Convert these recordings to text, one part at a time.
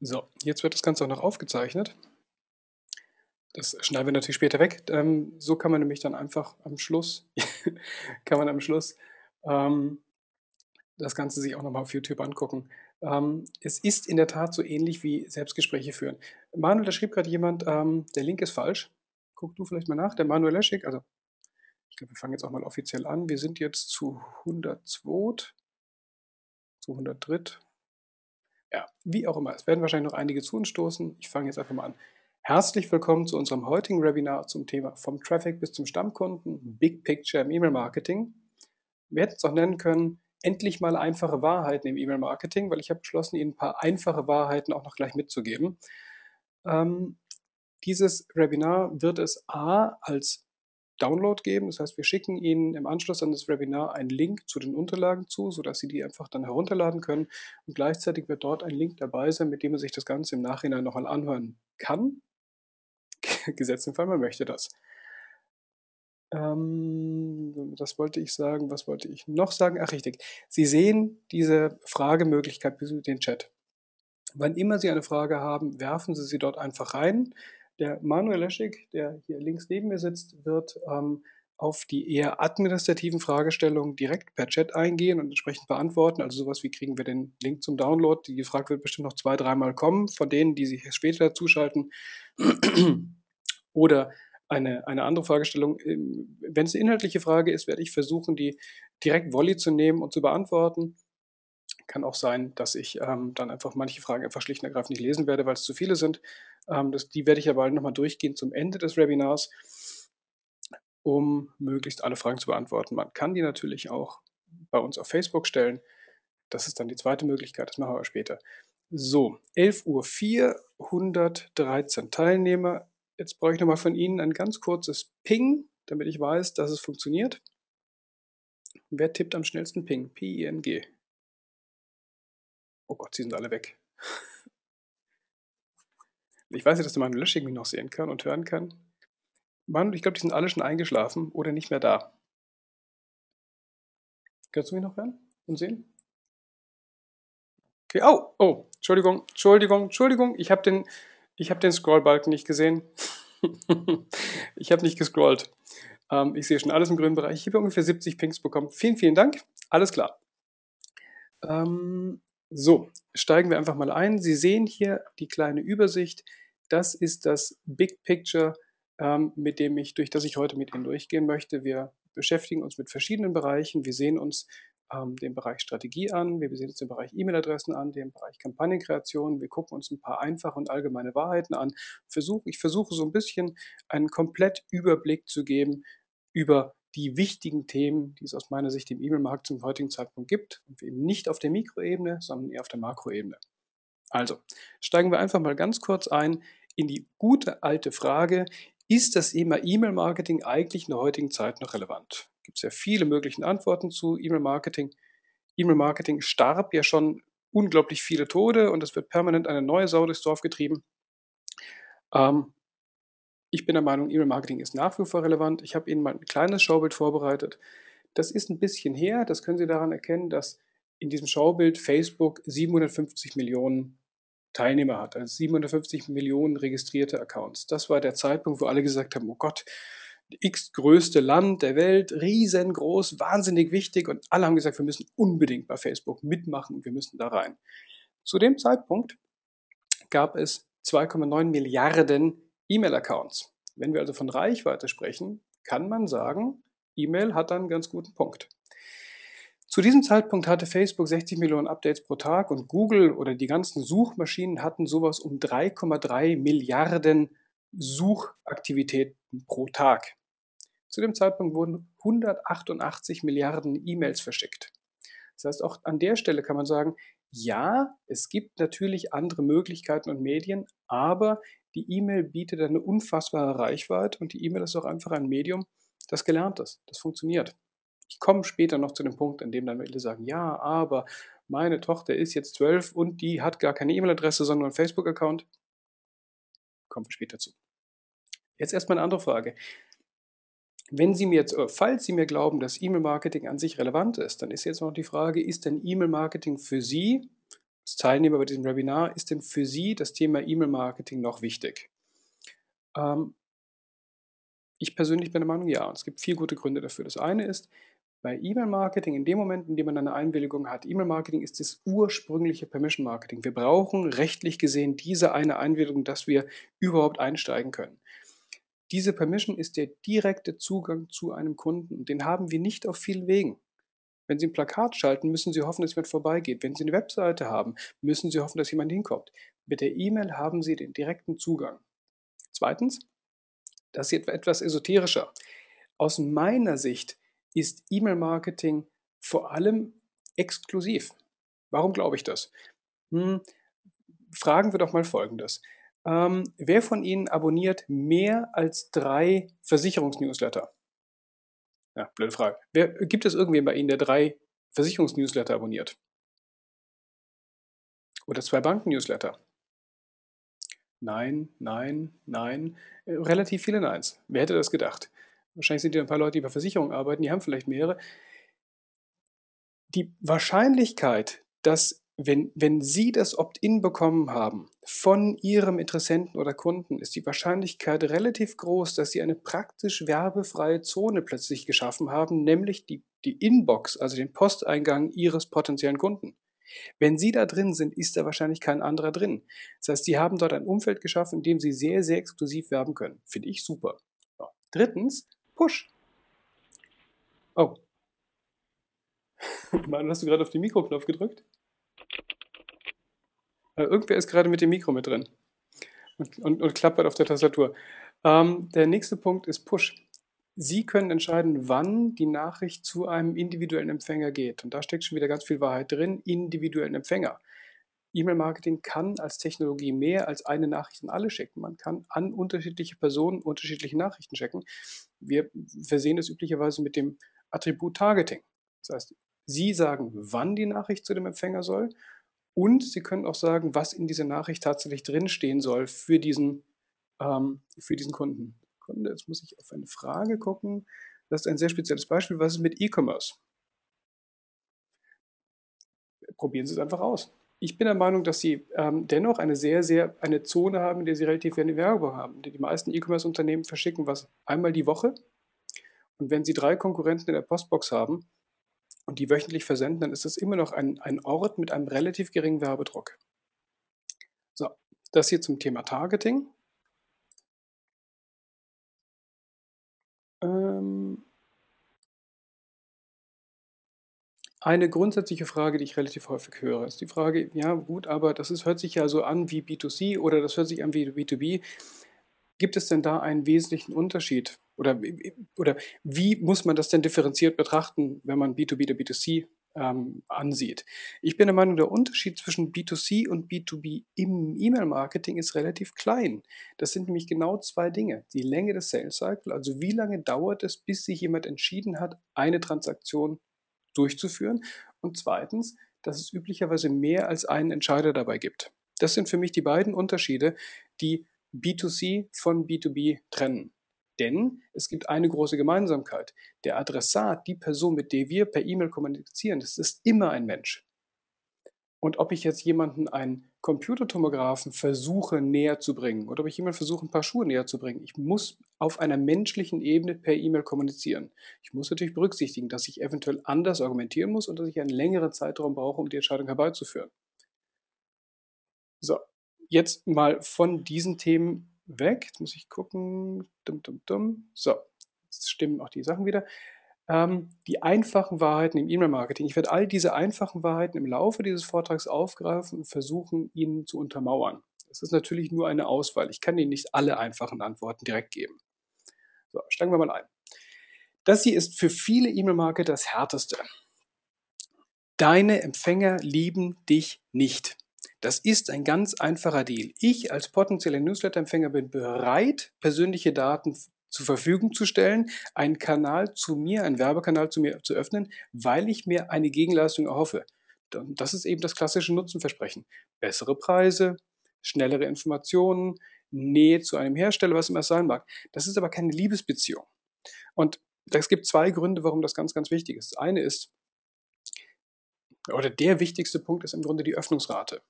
So, jetzt wird das Ganze auch noch aufgezeichnet. Das schneiden wir natürlich später weg. Ähm, so kann man nämlich dann einfach am Schluss, kann man am Schluss ähm, das Ganze sich auch nochmal auf YouTube angucken. Ähm, es ist in der Tat so ähnlich wie Selbstgespräche führen. Manuel, da schrieb gerade jemand, ähm, der Link ist falsch. Guck du vielleicht mal nach. Der Manuel Leschig, also ich glaube, wir fangen jetzt auch mal offiziell an. Wir sind jetzt zu 102, zu 103. Ja, wie auch immer. Es werden wahrscheinlich noch einige zu uns stoßen. Ich fange jetzt einfach mal an. Herzlich willkommen zu unserem heutigen Webinar zum Thema vom Traffic bis zum Stammkunden, Big Picture im E-Mail-Marketing. Wir hätten es auch nennen können, endlich mal einfache Wahrheiten im E-Mail-Marketing, weil ich habe beschlossen, Ihnen ein paar einfache Wahrheiten auch noch gleich mitzugeben. Ähm, dieses Webinar wird es A als Download geben. Das heißt, wir schicken Ihnen im Anschluss an das Webinar einen Link zu den Unterlagen zu, sodass Sie die einfach dann herunterladen können. Und gleichzeitig wird dort ein Link dabei sein, mit dem man sich das Ganze im Nachhinein nochmal anhören kann. Gesetzt im Fall, man möchte das. Ähm, das wollte ich sagen. Was wollte ich noch sagen? Ach, richtig. Sie sehen diese Fragemöglichkeit den Chat. Wann immer Sie eine Frage haben, werfen Sie sie dort einfach rein. Der Manuel Leschig, der hier links neben mir sitzt, wird ähm, auf die eher administrativen Fragestellungen direkt per Chat eingehen und entsprechend beantworten. Also sowas wie kriegen wir den Link zum Download. Die Frage wird bestimmt noch zwei, dreimal kommen von denen, die sich später dazuschalten. Oder eine, eine andere Fragestellung. Ähm, wenn es eine inhaltliche Frage ist, werde ich versuchen, die direkt Volley zu nehmen und zu beantworten. Kann auch sein, dass ich ähm, dann einfach manche Fragen einfach schlicht und ergreifend nicht lesen werde, weil es zu viele sind. Ähm, das, die werde ich aber nochmal durchgehen zum Ende des Webinars, um möglichst alle Fragen zu beantworten. Man kann die natürlich auch bei uns auf Facebook stellen. Das ist dann die zweite Möglichkeit, das machen wir aber später. So, 11.04 Uhr, 113 Teilnehmer. Jetzt brauche ich nochmal von Ihnen ein ganz kurzes Ping, damit ich weiß, dass es funktioniert. Wer tippt am schnellsten Ping? P-I-N-G. Oh Gott, sie sind alle weg. Ich weiß nicht, dass der Manuel Löschig mich noch sehen kann und hören kann. Mann, ich glaube, die sind alle schon eingeschlafen oder nicht mehr da. Kannst du mich noch hören und sehen? Okay, oh, oh, Entschuldigung, Entschuldigung, Entschuldigung, ich habe den, hab den Scrollbalken nicht gesehen. ich habe nicht gescrollt. Ähm, ich sehe schon alles im grünen Bereich. Ich habe ungefähr 70 Pings bekommen. Vielen, vielen Dank. Alles klar. Ähm, so, steigen wir einfach mal ein. Sie sehen hier die kleine Übersicht. Das ist das Big Picture, ähm, mit dem ich, durch das ich heute mit Ihnen durchgehen möchte. Wir beschäftigen uns mit verschiedenen Bereichen. Wir sehen uns ähm, den Bereich Strategie an, wir sehen uns den Bereich E-Mail-Adressen an, den Bereich Kampagnenkreation. Wir gucken uns ein paar einfache und allgemeine Wahrheiten an. Versuch, ich versuche so ein bisschen einen komplett Überblick zu geben über die wichtigen Themen, die es aus meiner Sicht im E-Mail-Markt zum heutigen Zeitpunkt gibt. Und eben nicht auf der Mikroebene, sondern eher auf der Makroebene. Also, steigen wir einfach mal ganz kurz ein in die gute alte Frage, ist das Thema E-Mail-Marketing eigentlich in der heutigen Zeit noch relevant? Gibt es ja viele mögliche Antworten zu E-Mail-Marketing. E-Mail-Marketing starb ja schon unglaublich viele Tode und es wird permanent eine neue Sau durchs Dorf getrieben. Ähm, ich bin der Meinung, E-Mail-Marketing ist nach wie vor relevant. Ich habe Ihnen mal ein kleines Schaubild vorbereitet. Das ist ein bisschen her. Das können Sie daran erkennen, dass in diesem Schaubild Facebook 750 Millionen Teilnehmer hat, also 750 Millionen registrierte Accounts. Das war der Zeitpunkt, wo alle gesagt haben, oh Gott, x größte Land der Welt, riesengroß, wahnsinnig wichtig und alle haben gesagt, wir müssen unbedingt bei Facebook mitmachen und wir müssen da rein. Zu dem Zeitpunkt gab es 2,9 Milliarden E-Mail-Accounts. Wenn wir also von Reichweite sprechen, kann man sagen, E-Mail hat einen ganz guten Punkt. Zu diesem Zeitpunkt hatte Facebook 60 Millionen Updates pro Tag und Google oder die ganzen Suchmaschinen hatten sowas um 3,3 Milliarden Suchaktivitäten pro Tag. Zu dem Zeitpunkt wurden 188 Milliarden E-Mails verschickt. Das heißt, auch an der Stelle kann man sagen, ja, es gibt natürlich andere Möglichkeiten und Medien, aber die E-Mail bietet eine unfassbare Reichweite und die E-Mail ist auch einfach ein Medium, das gelernt ist, das funktioniert. Ich komme später noch zu dem Punkt, an dem dann viele sagen, ja, aber meine Tochter ist jetzt zwölf und die hat gar keine E-Mail-Adresse, sondern einen Facebook-Account. Kommen wir später zu. Jetzt erstmal eine andere Frage. Wenn Sie mir jetzt, äh, falls Sie mir glauben, dass E-Mail-Marketing an sich relevant ist, dann ist jetzt noch die Frage, ist denn E-Mail-Marketing für Sie Teilnehmer bei diesem Webinar, ist denn für Sie das Thema E-Mail-Marketing noch wichtig? Ähm, ich persönlich bin der Meinung, ja. Und es gibt vier gute Gründe dafür. Das eine ist, bei E-Mail-Marketing, in dem Moment, in dem man eine Einwilligung hat, E-Mail-Marketing ist das ursprüngliche Permission-Marketing. Wir brauchen rechtlich gesehen diese eine Einwilligung, dass wir überhaupt einsteigen können. Diese Permission ist der direkte Zugang zu einem Kunden und den haben wir nicht auf vielen Wegen. Wenn Sie ein Plakat schalten, müssen Sie hoffen, dass jemand vorbeigeht. Wenn Sie eine Webseite haben, müssen Sie hoffen, dass jemand hinkommt. Mit der E-Mail haben Sie den direkten Zugang. Zweitens, das ist etwas esoterischer. Aus meiner Sicht ist E-Mail-Marketing vor allem exklusiv. Warum glaube ich das? Hm, fragen wir doch mal Folgendes. Ähm, wer von Ihnen abonniert mehr als drei Versicherungsnewsletter? Ja, blöde Frage. Wer, gibt es irgendwen bei Ihnen, der drei Versicherungsnewsletter abonniert? Oder zwei Banken-Newsletter? Nein, nein, nein. Äh, relativ viele Neins. Wer hätte das gedacht? Wahrscheinlich sind ja ein paar Leute, die bei Versicherungen arbeiten, die haben vielleicht mehrere. Die Wahrscheinlichkeit, dass wenn, wenn Sie das Opt-in bekommen haben von Ihrem Interessenten oder Kunden, ist die Wahrscheinlichkeit relativ groß, dass Sie eine praktisch werbefreie Zone plötzlich geschaffen haben, nämlich die, die Inbox, also den Posteingang Ihres potenziellen Kunden. Wenn Sie da drin sind, ist da wahrscheinlich kein anderer drin. Das heißt, Sie haben dort ein Umfeld geschaffen, in dem Sie sehr, sehr exklusiv werben können. Finde ich super. So. Drittens, Push. Oh. Mann, hast du gerade auf den Mikroknopf gedrückt? Äh, irgendwer ist gerade mit dem Mikro mit drin und, und, und klappert auf der Tastatur. Ähm, der nächste Punkt ist Push. Sie können entscheiden, wann die Nachricht zu einem individuellen Empfänger geht. Und da steckt schon wieder ganz viel Wahrheit drin, individuellen Empfänger. E-Mail-Marketing kann als Technologie mehr als eine Nachricht an alle schicken. Man kann an unterschiedliche Personen unterschiedliche Nachrichten schicken. Wir versehen es üblicherweise mit dem Attribut Targeting. Das heißt, Sie sagen, wann die Nachricht zu dem Empfänger soll und Sie können auch sagen, was in dieser Nachricht tatsächlich drinstehen soll für diesen, ähm, für diesen Kunden. Kunde, jetzt muss ich auf eine Frage gucken. Das ist ein sehr spezielles Beispiel. Was ist mit E-Commerce? Probieren Sie es einfach aus. Ich bin der Meinung, dass Sie ähm, dennoch eine sehr, sehr, eine Zone haben, in der Sie relativ wenig Werbung haben. Die meisten E-Commerce-Unternehmen verschicken was einmal die Woche. Und wenn Sie drei Konkurrenten in der Postbox haben, und die wöchentlich versenden, dann ist das immer noch ein, ein Ort mit einem relativ geringen Werbedruck. So, das hier zum Thema Targeting. Ähm, eine grundsätzliche Frage, die ich relativ häufig höre, ist die Frage, ja gut, aber das ist, hört sich ja so an wie B2C oder das hört sich an wie B2B. Gibt es denn da einen wesentlichen Unterschied? Oder, oder wie muss man das denn differenziert betrachten, wenn man B2B oder B2C ähm, ansieht? Ich bin der Meinung, der Unterschied zwischen B2C und B2B im E-Mail-Marketing ist relativ klein. Das sind nämlich genau zwei Dinge. Die Länge des Sales Cycle, also wie lange dauert es, bis sich jemand entschieden hat, eine Transaktion durchzuführen. Und zweitens, dass es üblicherweise mehr als einen Entscheider dabei gibt. Das sind für mich die beiden Unterschiede, die B2C von B2B trennen. Denn es gibt eine große Gemeinsamkeit. Der Adressat, die Person, mit der wir per E-Mail kommunizieren, das ist immer ein Mensch. Und ob ich jetzt jemanden einen Computertomographen versuche näher zu bringen oder ob ich jemanden versuche, ein paar Schuhe näher zu bringen, ich muss auf einer menschlichen Ebene per E-Mail kommunizieren. Ich muss natürlich berücksichtigen, dass ich eventuell anders argumentieren muss und dass ich einen längeren Zeitraum brauche, um die Entscheidung herbeizuführen. So, jetzt mal von diesen Themen weg. Jetzt muss ich gucken. Dum, dum, dum. So, jetzt stimmen auch die Sachen wieder. Ähm, die einfachen Wahrheiten im E-Mail-Marketing. Ich werde all diese einfachen Wahrheiten im Laufe dieses Vortrags aufgreifen und versuchen, ihnen zu untermauern. Das ist natürlich nur eine Auswahl. Ich kann Ihnen nicht alle einfachen Antworten direkt geben. So, steigen wir mal ein. Das hier ist für viele E-Mail-Marketer das Härteste. Deine Empfänger lieben dich nicht. Das ist ein ganz einfacher Deal. Ich als potenzieller Newsletter-Empfänger bin bereit, persönliche Daten zur Verfügung zu stellen, einen Kanal zu mir, einen Werbekanal zu mir zu öffnen, weil ich mir eine Gegenleistung erhoffe. Das ist eben das klassische Nutzenversprechen. Bessere Preise, schnellere Informationen, Nähe zu einem Hersteller, was immer es sein mag. Das ist aber keine Liebesbeziehung. Und es gibt zwei Gründe, warum das ganz, ganz wichtig ist. Das eine ist, oder der wichtigste Punkt ist im Grunde die Öffnungsrate.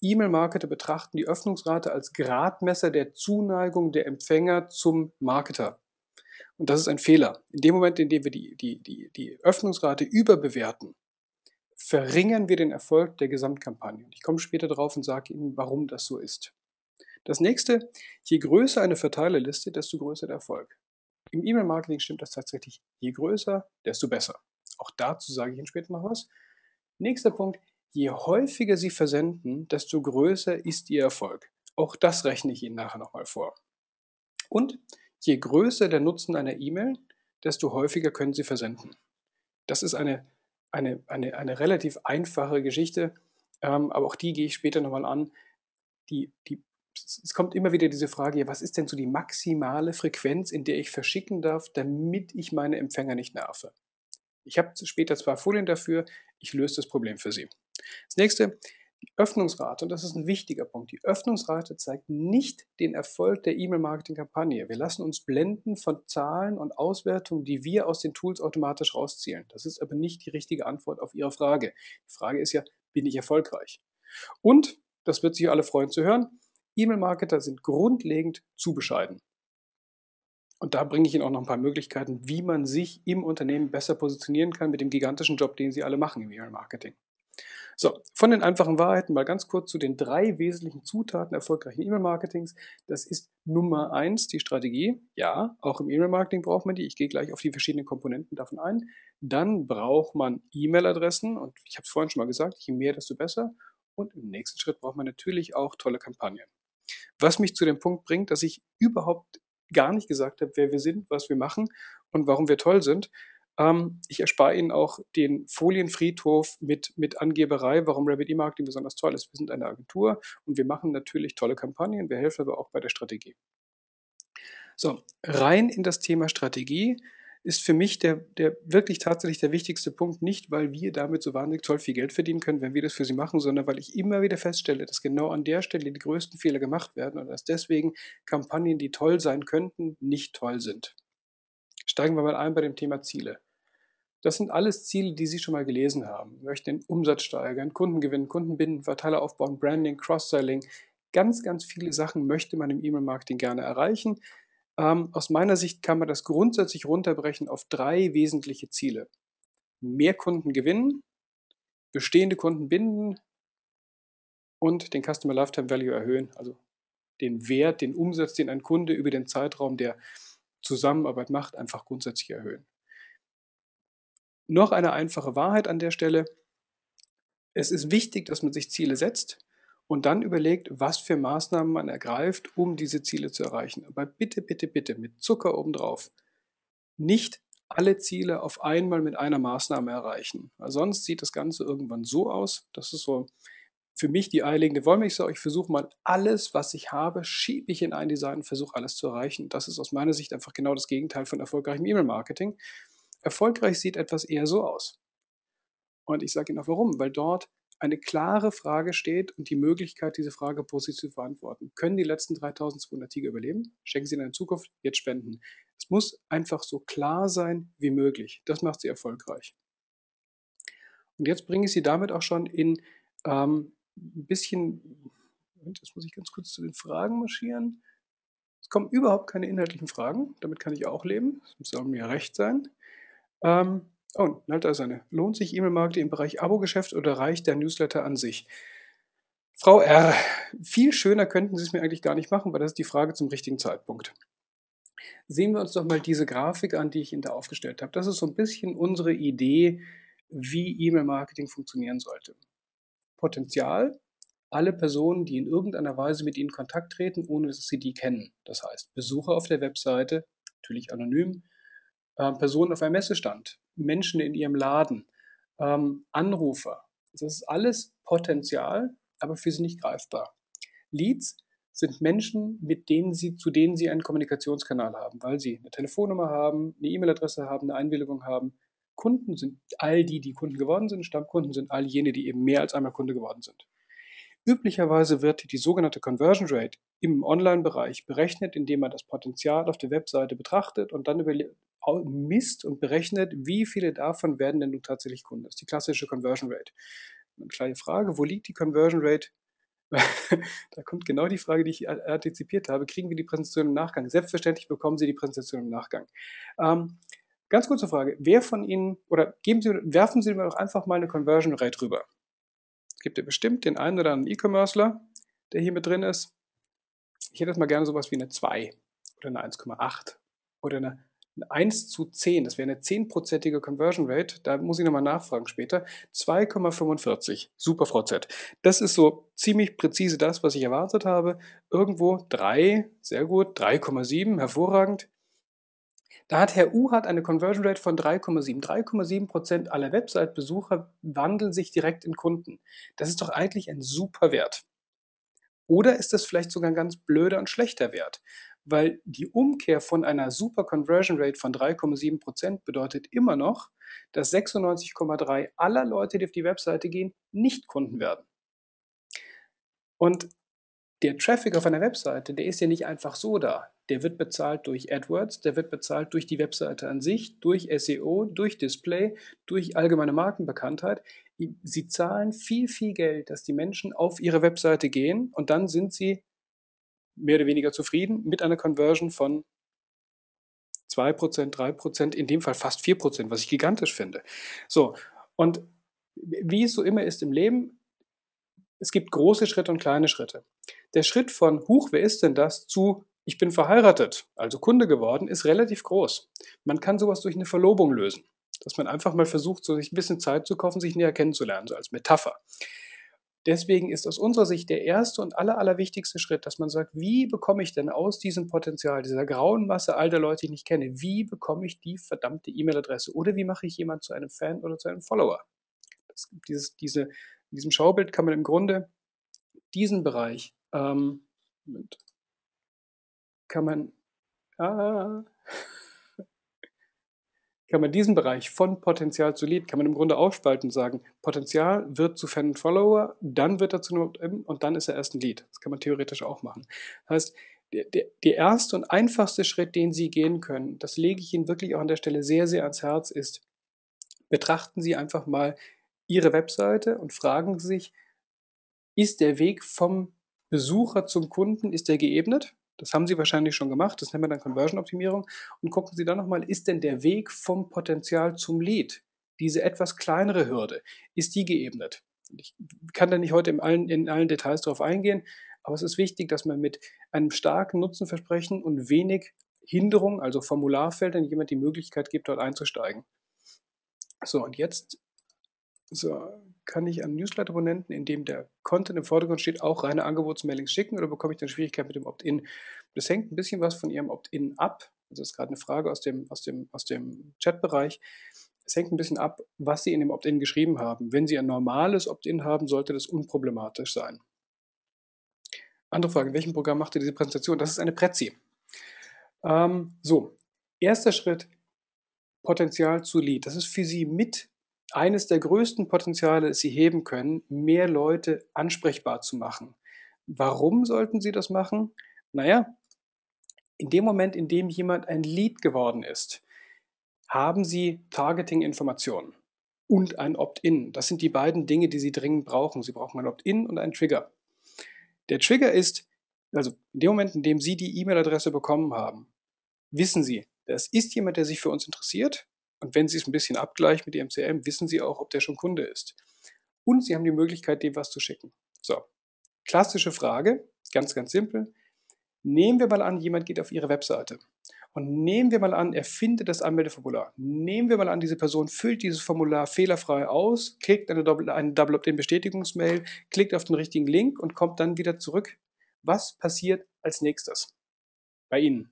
E-Mail-Marketer betrachten die Öffnungsrate als Gradmesser der Zuneigung der Empfänger zum Marketer. Und das ist ein Fehler. In dem Moment, in dem wir die, die, die, die Öffnungsrate überbewerten, verringern wir den Erfolg der Gesamtkampagne. Ich komme später darauf und sage Ihnen, warum das so ist. Das nächste, je größer eine Verteilerliste, desto größer der Erfolg. Im E-Mail-Marketing stimmt das tatsächlich, je größer, desto besser. Auch dazu sage ich Ihnen später noch was. Nächster Punkt, je häufiger Sie versenden, desto größer ist Ihr Erfolg. Auch das rechne ich Ihnen nachher nochmal vor. Und je größer der Nutzen einer E-Mail, desto häufiger können Sie versenden. Das ist eine eine, eine, eine relativ einfache Geschichte, ähm, aber auch die gehe ich später nochmal an. Die, die, es kommt immer wieder diese Frage, was ist denn so die maximale Frequenz, in der ich verschicken darf, damit ich meine Empfänger nicht nerve? Ich habe später zwei Folien dafür, ich löse das Problem für Sie. Das nächste, die Öffnungsrate, und das ist ein wichtiger Punkt, die Öffnungsrate zeigt nicht den Erfolg der E-Mail-Marketing-Kampagne. Wir lassen uns blenden von Zahlen und Auswertungen, die wir aus den Tools automatisch rauszielen. Das ist aber nicht die richtige Antwort auf Ihre Frage. Die Frage ist ja, bin ich erfolgreich? Und, das wird sich alle freuen zu hören, E-Mail-Marketer sind grundlegend zu bescheiden. Und da bringe ich Ihnen auch noch ein paar Möglichkeiten, wie man sich im Unternehmen besser positionieren kann mit dem gigantischen Job, den Sie alle machen im E-Mail-Marketing. So, von den einfachen Wahrheiten mal ganz kurz zu den drei wesentlichen Zutaten erfolgreichen E-Mail-Marketings. Das ist Nummer eins die Strategie. Ja, auch im E-Mail-Marketing braucht man die. Ich gehe gleich auf die verschiedenen Komponenten davon ein. Dann braucht man E-Mail-Adressen und ich habe es vorhin schon mal gesagt, je mehr, desto besser. Und im nächsten Schritt braucht man natürlich auch tolle Kampagnen. Was mich zu dem Punkt bringt, dass ich überhaupt gar nicht gesagt habe, wer wir sind, was wir machen und warum wir toll sind, ähm, ich erspare Ihnen auch den Folienfriedhof mit, mit Angeberei, warum Rabbit E-Marketing besonders toll ist. Wir sind eine Agentur und wir machen natürlich tolle Kampagnen, wir helfen aber auch bei der Strategie. So, rein in das Thema Strategie ist für mich der, der wirklich tatsächlich der wichtigste Punkt, nicht weil wir damit so wahnsinnig toll viel Geld verdienen können, wenn wir das für sie machen, sondern weil ich immer wieder feststelle, dass genau an der Stelle die größten Fehler gemacht werden und dass deswegen Kampagnen, die toll sein könnten, nicht toll sind. Steigen wir mal ein bei dem Thema Ziele. Das sind alles Ziele, die Sie schon mal gelesen haben. Wir möchten den Umsatz steigern, Kunden gewinnen, Kunden binden, Verteiler aufbauen, Branding, Cross-Selling. Ganz, ganz viele Sachen möchte man im E-Mail-Marketing gerne erreichen. Ähm, aus meiner Sicht kann man das grundsätzlich runterbrechen auf drei wesentliche Ziele. Mehr Kunden gewinnen, bestehende Kunden binden und den Customer Lifetime Value erhöhen, also den Wert, den Umsatz, den ein Kunde über den Zeitraum der Zusammenarbeit macht, einfach grundsätzlich erhöhen. Noch eine einfache Wahrheit an der Stelle. Es ist wichtig, dass man sich Ziele setzt und dann überlegt, was für Maßnahmen man ergreift, um diese Ziele zu erreichen. Aber bitte, bitte, bitte mit Zucker obendrauf. Nicht alle Ziele auf einmal mit einer Maßnahme erreichen. Weil sonst sieht das Ganze irgendwann so aus. Das ist so für mich die eierlegende Wollmilchsau. Ich versuche mal alles, was ich habe, schiebe ich in ein Design und versuche alles zu erreichen. Das ist aus meiner Sicht einfach genau das Gegenteil von erfolgreichem E-Mail-Marketing. Erfolgreich sieht etwas eher so aus. Und ich sage Ihnen auch warum, weil dort eine klare Frage steht und die Möglichkeit, diese Frage positiv zu beantworten. Können die letzten 3200 Tiger überleben? Schenken Sie in der Zukunft jetzt Spenden. Es muss einfach so klar sein wie möglich. Das macht sie erfolgreich. Und jetzt bringe ich Sie damit auch schon in ähm, ein bisschen, jetzt muss ich ganz kurz zu den Fragen marschieren. Es kommen überhaupt keine inhaltlichen Fragen, damit kann ich auch leben. Das soll mir recht sein. Ähm, oh, halt also eine. Lohnt sich E-Mail-Marketing im Bereich Abo-Geschäft oder reicht der Newsletter an sich? Frau R., viel schöner könnten Sie es mir eigentlich gar nicht machen, weil das ist die Frage zum richtigen Zeitpunkt. Sehen wir uns doch mal diese Grafik an, die ich Ihnen da aufgestellt habe. Das ist so ein bisschen unsere Idee, wie E-Mail-Marketing funktionieren sollte. Potenzial, alle Personen, die in irgendeiner Weise mit Ihnen Kontakt treten, ohne dass Sie die kennen. Das heißt, Besucher auf der Webseite, natürlich anonym, äh, Personen auf einem Messestand, Menschen in ihrem Laden, ähm, Anrufer. Das ist alles Potenzial, aber für sie nicht greifbar. Leads sind Menschen, mit denen sie, zu denen sie einen Kommunikationskanal haben, weil sie eine Telefonnummer haben, eine E-Mail-Adresse haben, eine Einwilligung haben. Kunden sind all die, die Kunden geworden sind. Stammkunden sind all jene, die eben mehr als einmal Kunde geworden sind. Üblicherweise wird die sogenannte Conversion Rate im Online-Bereich berechnet, indem man das Potenzial auf der Webseite betrachtet und dann misst und berechnet, wie viele davon werden denn nun tatsächlich Kunden. Das ist die klassische Conversion Rate. Eine kleine Frage, wo liegt die Conversion Rate? da kommt genau die Frage, die ich antizipiert habe. Kriegen wir die Präsentation im Nachgang? Selbstverständlich bekommen Sie die Präsentation im Nachgang. Ähm, ganz kurze Frage. Wer von Ihnen, oder geben Sie, werfen Sie mir doch einfach mal eine Conversion Rate rüber. Es gibt ja bestimmt den einen oder anderen E-Commercer, der hier mit drin ist. Ich hätte jetzt mal gerne sowas wie eine 2 oder eine 1,8 oder eine 1 zu 10, das wäre eine 10-prozentige Conversion Rate, da muss ich nochmal nachfragen später, 2,45. Super, Frau Z. Das ist so ziemlich präzise das, was ich erwartet habe. Irgendwo 3, sehr gut, 3,7, hervorragend. Da hat Herr U hat eine Conversion Rate von 3,7. 3,7% aller Website-Besucher wandeln sich direkt in Kunden. Das ist doch eigentlich ein super Wert. Oder ist das vielleicht sogar ein ganz blöder und schlechter Wert? weil die Umkehr von einer super Conversion Rate von 3,7% bedeutet immer noch, dass 96,3 aller Leute, die auf die Webseite gehen, nicht Kunden werden. Und der Traffic auf einer Webseite, der ist ja nicht einfach so da. Der wird bezahlt durch AdWords, der wird bezahlt durch die Webseite an sich, durch SEO, durch Display, durch allgemeine Markenbekanntheit. Sie zahlen viel, viel Geld, dass die Menschen auf ihre Webseite gehen und dann sind sie mehr oder weniger zufrieden mit einer Conversion von 2%, 3%, in dem Fall fast 4%, was ich gigantisch finde. So, und wie es so immer ist im Leben, es gibt große Schritte und kleine Schritte. Der Schritt von, huch, wer ist denn das, zu, ich bin verheiratet, also Kunde geworden, ist relativ groß. Man kann sowas durch eine Verlobung lösen. Dass man einfach mal versucht, so sich ein bisschen Zeit zu kaufen, sich näher kennenzulernen, so als Metapher. Deswegen ist aus unserer Sicht der erste und aller, allerwichtigste Schritt, dass man sagt, wie bekomme ich denn aus diesem Potenzial, dieser grauen Masse all der Leute, die ich nicht kenne, wie bekomme ich die verdammte E-Mail-Adresse oder wie mache ich jemand zu einem Fan oder zu einem Follower? Das, dieses, diese, in diesem Schaubild kann man im Grunde diesen Bereich, ähm, kann man, ah, kann man diesen Bereich von Potenzial zu Lead, kann man im Grunde aufspalten und sagen, Potenzial wird zu Fan und Follower, dann wird er zu Opt-in und dann ist er erst ein Lead. Das kann man theoretisch auch machen. Das heißt, der, der, der erste und einfachste Schritt, den Sie gehen können, das lege ich Ihnen wirklich auch an der Stelle sehr, sehr ans Herz, ist, betrachten Sie einfach mal Ihre Webseite und fragen sich, ist der Weg vom Besucher zum Kunden, ist der geebnet? Das haben Sie wahrscheinlich schon gemacht, das nennen wir dann Conversion-Optimierung. Und gucken Sie dann nochmal, ist denn der Weg vom Potenzial zum Lead, diese etwas kleinere Hürde, ist die geebnet? Ich kann da nicht heute in allen, in allen Details darauf eingehen, aber es ist wichtig, dass man mit einem starken Nutzenversprechen und wenig Hinderung, also Formularfeldern, jemand die Möglichkeit gibt, dort einzusteigen. So, und jetzt so, kann ich an Newsletter-Abonnenten, in dem der Content im Vordergrund steht, auch reine Angebotsmailings schicken oder bekomme ich dann Schwierigkeiten mit dem Opt-in? Das hängt ein bisschen was von Ihrem Opt-in ab. Also das ist gerade eine Frage aus dem, aus dem, aus dem Chat-Bereich. Es hängt ein bisschen ab, was Sie in dem Opt-in geschrieben haben. Wenn Sie ein normales Opt-in haben, sollte das unproblematisch sein. Andere Frage, in welchem Programm macht ihr diese Präsentation? Das ist eine Prezi. Ähm, so, erster Schritt, Potenzial zu Lead. Das ist für Sie mit eines der größten Potenziale, das Sie heben können, mehr Leute ansprechbar zu machen. Warum sollten Sie das machen? Naja, in dem Moment, in dem jemand ein Lead geworden ist, haben Sie Targeting-Informationen und ein Opt-in. Das sind die beiden Dinge, die Sie dringend brauchen. Sie brauchen ein Opt-in und einen Trigger. Der Trigger ist, also in dem Moment, in dem Sie die E-Mail-Adresse bekommen haben, wissen Sie, das ist jemand, der sich für uns interessiert und wenn Sie es ein bisschen abgleichen mit Ihrem CRM, wissen Sie auch, ob der schon Kunde ist. Und Sie haben die Möglichkeit, dem was zu schicken. So, klassische Frage, ganz, ganz simpel. Nehmen wir mal an, jemand geht auf Ihre Webseite. Und nehmen wir mal an, er findet das Anmeldeformular. Nehmen wir mal an, diese Person füllt dieses Formular fehlerfrei aus, klickt eine Double, Opt-in-Bestätigungsmail, klickt auf den richtigen Link und kommt dann wieder zurück. Was passiert als nächstes bei Ihnen?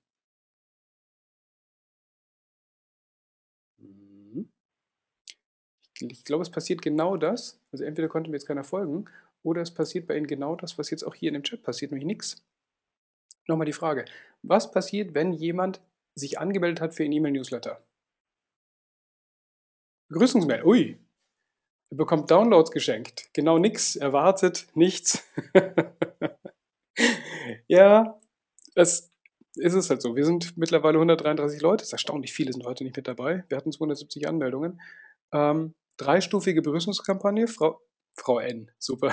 Ich glaube, es passiert genau das. Also entweder konnte mir jetzt keiner folgen oder es passiert bei Ihnen genau das, was jetzt auch hier in dem Chat passiert, nämlich nichts. Nochmal die Frage, was passiert, wenn jemand sich angemeldet hat für ein E-Mail-Newsletter? Begrüßungsmail, ui. Er bekommt Downloads geschenkt. Genau nichts, erwartet nichts. ja, es ist es halt so. Wir sind mittlerweile 133 Leute. Es ist erstaunlich viele sind heute nicht mit dabei. Wir hatten 270 Anmeldungen. Ähm, dreistufige Begrüßungskampagne. Frau, Frau N. Super.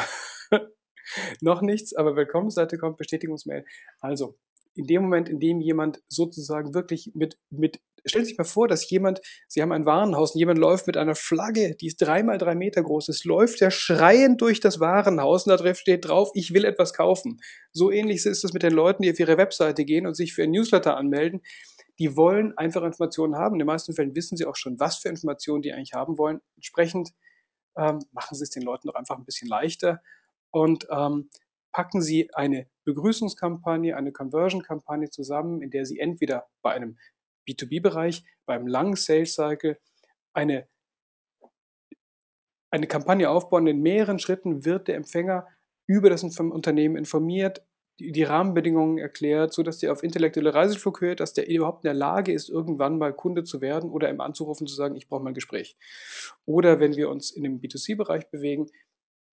Noch nichts, aber Willkommenseite kommt, Bestätigungsmail. Also, in dem Moment, in dem jemand sozusagen wirklich mit, mit Stellen Sie sich mal vor, dass jemand, Sie haben ein Warenhaus und jemand läuft mit einer Flagge, die ist dreimal drei Meter groß, es läuft ja schreiend durch das Warenhaus und da drauf steht drauf, ich will etwas kaufen. So ähnlich ist es mit den Leuten, die auf ihre Webseite gehen und sich für ein Newsletter anmelden. Die wollen einfach Informationen haben. In den meisten Fällen wissen sie auch schon, was für Informationen die eigentlich haben wollen. Entsprechend ähm, machen Sie es den Leuten doch einfach ein bisschen leichter und ähm, packen Sie eine Begrüßungskampagne, eine Conversion-Kampagne zusammen, in der Sie entweder bei einem B2B-Bereich, beim langen Sales Cycle eine, eine Kampagne aufbauen. In mehreren Schritten wird der Empfänger über das Unternehmen informiert, die, die Rahmenbedingungen erklärt, sodass der auf intellektuelle Reiseflug hört, dass der überhaupt in der Lage ist, irgendwann mal Kunde zu werden oder ihm anzurufen, zu sagen, ich brauche mal ein Gespräch. Oder wenn wir uns in dem B2C-Bereich bewegen,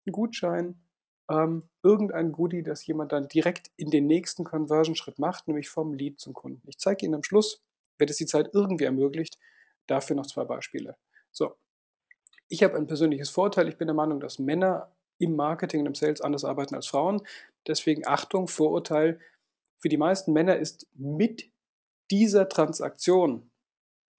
ein Gutschein, ähm, irgendein Goodie, das jemand dann direkt in den nächsten Conversion-Schritt macht, nämlich vom Lead zum Kunden. Ich zeige Ihnen am Schluss, wenn es die Zeit irgendwie ermöglicht, dafür noch zwei Beispiele. So, ich habe ein persönliches Vorteil. Ich bin der Meinung, dass Männer im Marketing und im Sales anders arbeiten als Frauen. Deswegen Achtung, Vorurteil. Für die meisten Männer ist mit dieser Transaktion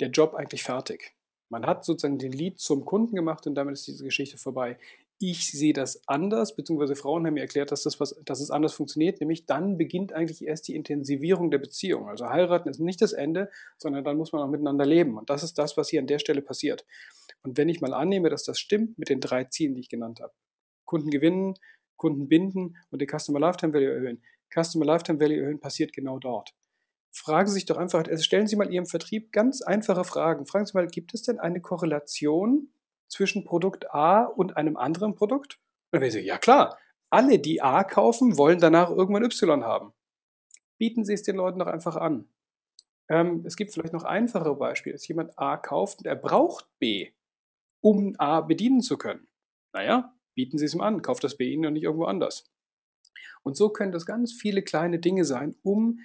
der Job eigentlich fertig. Man hat sozusagen den Lead zum Kunden gemacht und damit ist diese Geschichte vorbei. Ich sehe das anders, beziehungsweise Frauen haben mir erklärt, dass, das was, dass es anders funktioniert, nämlich dann beginnt eigentlich erst die Intensivierung der Beziehung. Also heiraten ist nicht das Ende, sondern dann muss man auch miteinander leben. Und das ist das, was hier an der Stelle passiert. Und wenn ich mal annehme, dass das stimmt mit den drei Zielen, die ich genannt habe, Kunden gewinnen, Kunden binden und den Customer Lifetime Value erhöhen. Customer Lifetime Value erhöhen passiert genau dort. Fragen Sie sich doch einfach, also stellen Sie mal Ihrem Vertrieb ganz einfache Fragen. Fragen Sie mal, gibt es denn eine Korrelation zwischen Produkt A und einem anderen Produkt? Und dann werden Sie, ja klar, alle, die A kaufen, wollen danach irgendwann Y haben. Bieten Sie es den Leuten doch einfach an. Ähm, es gibt vielleicht noch einfachere Beispiele, dass jemand A kauft und er braucht B, um A bedienen zu können. Naja, bieten Sie es ihm an, kauft das bei Ihnen und nicht irgendwo anders. Und so können das ganz viele kleine Dinge sein, um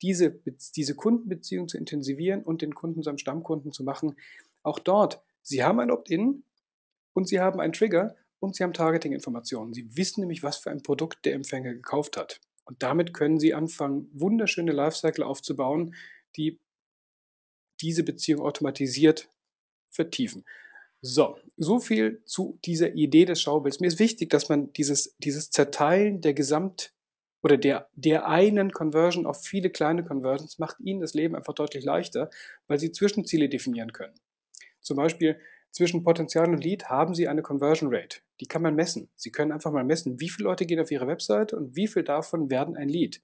diese, diese Kundenbeziehung zu intensivieren und den Kunden zu einem Stammkunden zu machen. Auch dort, Sie haben ein Opt-in, und Sie haben einen Trigger und Sie haben Targeting-Informationen. Sie wissen nämlich, was für ein Produkt der Empfänger gekauft hat. Und damit können Sie anfangen, wunderschöne Lifecycle aufzubauen, die diese Beziehung automatisiert vertiefen. So, so viel zu dieser Idee des Schaubilds. Mir ist wichtig, dass man dieses, dieses Zerteilen der Gesamt- oder der, der einen Conversion auf viele kleine Conversions macht Ihnen das Leben einfach deutlich leichter, weil Sie Zwischenziele definieren können. Zum Beispiel, zwischen Potenzial und Lead haben Sie eine Conversion Rate. Die kann man messen. Sie können einfach mal messen, wie viele Leute gehen auf Ihre Website und wie viel davon werden ein Lead.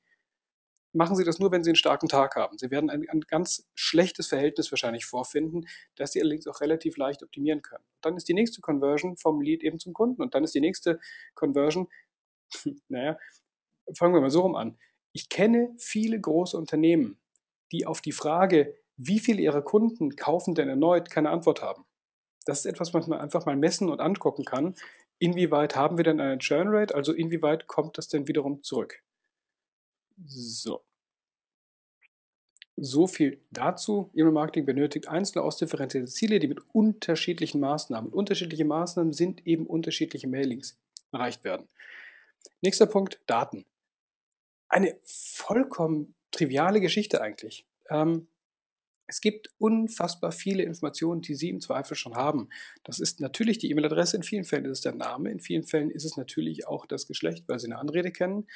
Machen Sie das nur, wenn Sie einen starken Tag haben. Sie werden ein, ein ganz schlechtes Verhältnis wahrscheinlich vorfinden, das Sie allerdings auch relativ leicht optimieren können. Dann ist die nächste Conversion vom Lead eben zum Kunden und dann ist die nächste Conversion, naja, fangen wir mal so rum an. Ich kenne viele große Unternehmen, die auf die Frage, wie viele ihrer Kunden kaufen denn erneut, keine Antwort haben. Das ist etwas, was man einfach mal messen und angucken kann. Inwieweit haben wir denn eine Churn Rate? Also inwieweit kommt das denn wiederum zurück? So. So viel dazu. E-Mail-Marketing benötigt einzelne ausdifferenzierte Ziele, die mit unterschiedlichen Maßnahmen, unterschiedliche Maßnahmen sind eben unterschiedliche Mailings, erreicht werden. Nächster Punkt, Daten. Eine vollkommen triviale Geschichte eigentlich. Ähm, es gibt unfassbar viele Informationen, die Sie im Zweifel schon haben. Das ist natürlich die E-Mail-Adresse, in vielen Fällen ist es der Name, in vielen Fällen ist es natürlich auch das Geschlecht, weil Sie eine Anrede kennen.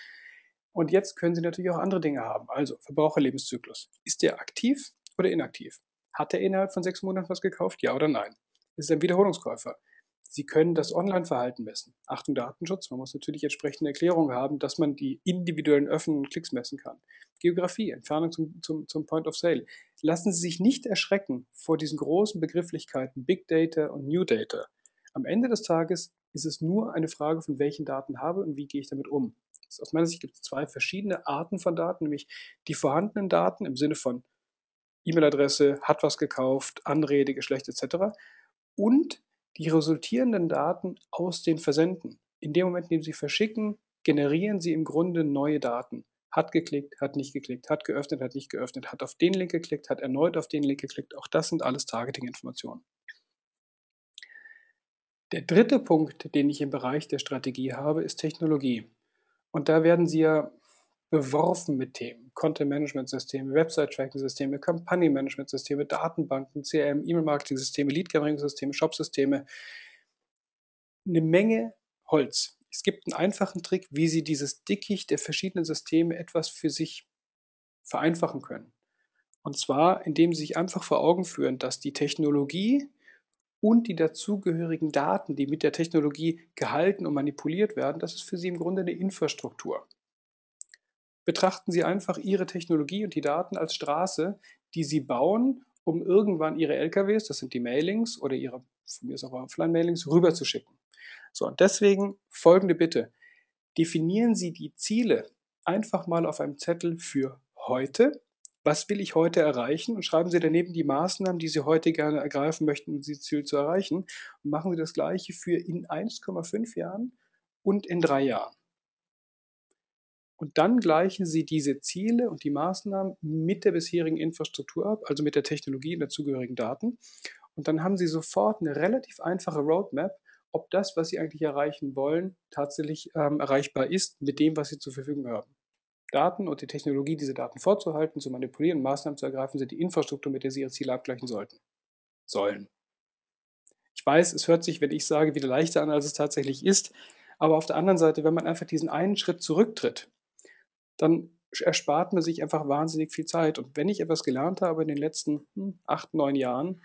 Und jetzt können Sie natürlich auch andere Dinge haben. Also Verbraucherlebenszyklus. Ist der aktiv oder inaktiv? Hat er innerhalb von sechs Monaten was gekauft? Ja oder nein? Ist er ein Wiederholungskäufer? Sie können das Online-Verhalten messen. Achtung, Datenschutz. Man muss natürlich entsprechende Erklärungen haben, dass man die individuellen Öffnen und Klicks messen kann. Geografie, Entfernung zum, zum, zum Point of Sale. Lassen Sie sich nicht erschrecken vor diesen großen Begrifflichkeiten Big Data und New Data. Am Ende des Tages ist es nur eine Frage, von welchen Daten habe und wie gehe ich damit um. Aus meiner Sicht gibt es zwei verschiedene Arten von Daten, nämlich die vorhandenen Daten im Sinne von E-Mail-Adresse, hat was gekauft, Anrede, Geschlecht etc. und die resultierenden Daten aus den Versenden. In dem Moment, in dem Sie verschicken, generieren Sie im Grunde neue Daten. Hat geklickt, hat nicht geklickt, hat geöffnet, hat nicht geöffnet, hat auf den Link geklickt, hat erneut auf den Link geklickt. Auch das sind alles Targeting-Informationen. Der dritte Punkt, den ich im Bereich der Strategie habe, ist Technologie. Und da werden Sie ja beworfen mit Themen. Content-Management-Systeme, Website-Tracking-Systeme, Kampagnen-Management-Systeme, Datenbanken, CRM, E-Mail-Marketing-Systeme, Lead-Generierungssysteme, Shop-Systeme. Eine Menge Holz. Es gibt einen einfachen Trick, wie Sie dieses Dickicht der verschiedenen Systeme etwas für sich vereinfachen können. Und zwar, indem Sie sich einfach vor Augen führen, dass die Technologie und die dazugehörigen Daten, die mit der Technologie gehalten und manipuliert werden, das ist für Sie im Grunde eine Infrastruktur. Betrachten Sie einfach Ihre Technologie und die Daten als Straße, die Sie bauen, um irgendwann Ihre LKWs, das sind die Mailings oder Ihre, von mir ist auch Offline-Mailings, rüberzuschicken. So, und deswegen folgende Bitte. Definieren Sie die Ziele einfach mal auf einem Zettel für heute. Was will ich heute erreichen? Und schreiben Sie daneben die Maßnahmen, die Sie heute gerne ergreifen möchten, um dieses Ziel zu erreichen. Und machen Sie das Gleiche für in 1,5 Jahren und in drei Jahren. Und dann gleichen Sie diese Ziele und die Maßnahmen mit der bisherigen Infrastruktur ab, also mit der Technologie und dazugehörigen Daten. Und dann haben Sie sofort eine relativ einfache Roadmap, ob das, was Sie eigentlich erreichen wollen, tatsächlich ähm, erreichbar ist mit dem, was Sie zur Verfügung haben. Daten und die Technologie, diese Daten vorzuhalten, zu manipulieren Maßnahmen zu ergreifen, sind die Infrastruktur, mit der Sie Ihre Ziele abgleichen sollten. Sollen. Ich weiß, es hört sich, wenn ich sage, wieder leichter an, als es tatsächlich ist. Aber auf der anderen Seite, wenn man einfach diesen einen Schritt zurücktritt, dann erspart man sich einfach wahnsinnig viel Zeit. Und wenn ich etwas gelernt habe in den letzten hm, acht, neun Jahren,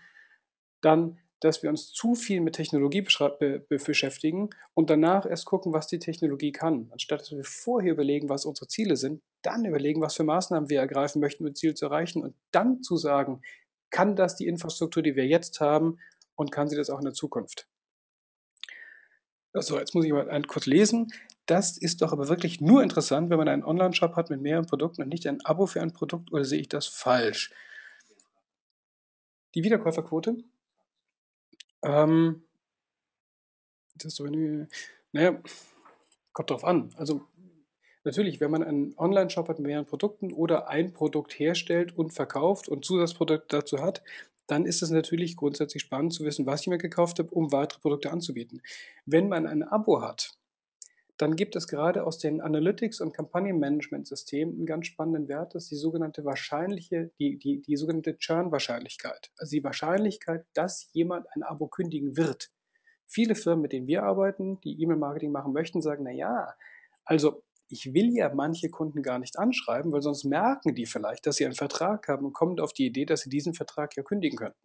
dann dass wir uns zu viel mit Technologie beschäftigen und danach erst gucken, was die Technologie kann. Anstatt dass wir vorher überlegen, was unsere Ziele sind, dann überlegen, was für Maßnahmen wir ergreifen möchten, um das Ziel zu erreichen und dann zu sagen, kann das die Infrastruktur, die wir jetzt haben und kann sie das auch in der Zukunft? So, jetzt muss ich mal ein, kurz lesen. Das ist doch aber wirklich nur interessant, wenn man einen Online-Shop hat mit mehreren Produkten und nicht ein Abo für ein Produkt, oder sehe ich das falsch? Die Wiederkäuferquote ähm, das ist so eine, naja, kommt drauf an. Also natürlich, wenn man einen Online-Shop hat mit mehreren Produkten oder ein Produkt herstellt und verkauft und Zusatzprodukte dazu hat, dann ist es natürlich grundsätzlich spannend zu wissen, was ich mir gekauft habe, um weitere Produkte anzubieten. Wenn man ein Abo hat, dann gibt es gerade aus den Analytics- und Kampagnenmanagement-Systemen einen ganz spannenden Wert, das ist die sogenannte wahrscheinliche, die, die, die sogenannte Churn-Wahrscheinlichkeit. Also die Wahrscheinlichkeit, dass jemand ein Abo kündigen wird. Viele Firmen, mit denen wir arbeiten, die E-Mail-Marketing machen möchten, sagen, na ja, also ich will ja manche Kunden gar nicht anschreiben, weil sonst merken die vielleicht, dass sie einen Vertrag haben und kommen auf die Idee, dass sie diesen Vertrag ja kündigen könnten.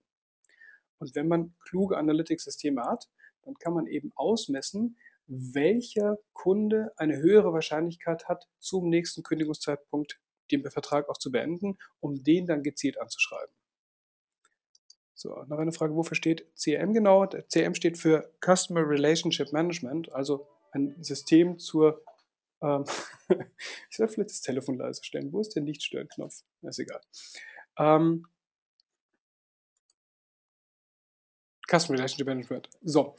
Und wenn man kluge Analytics-Systeme hat, dann kann man eben ausmessen, welcher Kunde eine höhere Wahrscheinlichkeit hat, zum nächsten Kündigungszeitpunkt den Vertrag auch zu beenden, um den dann gezielt anzuschreiben. So, noch eine Frage, wofür steht CRM genau? Der CRM steht für Customer Relationship Management, also ein System zur ähm, ich soll vielleicht das Telefon leise stellen. Wo ist der Nichtstörenknopf? Ist egal. Ähm, Customer Relationship Management. So,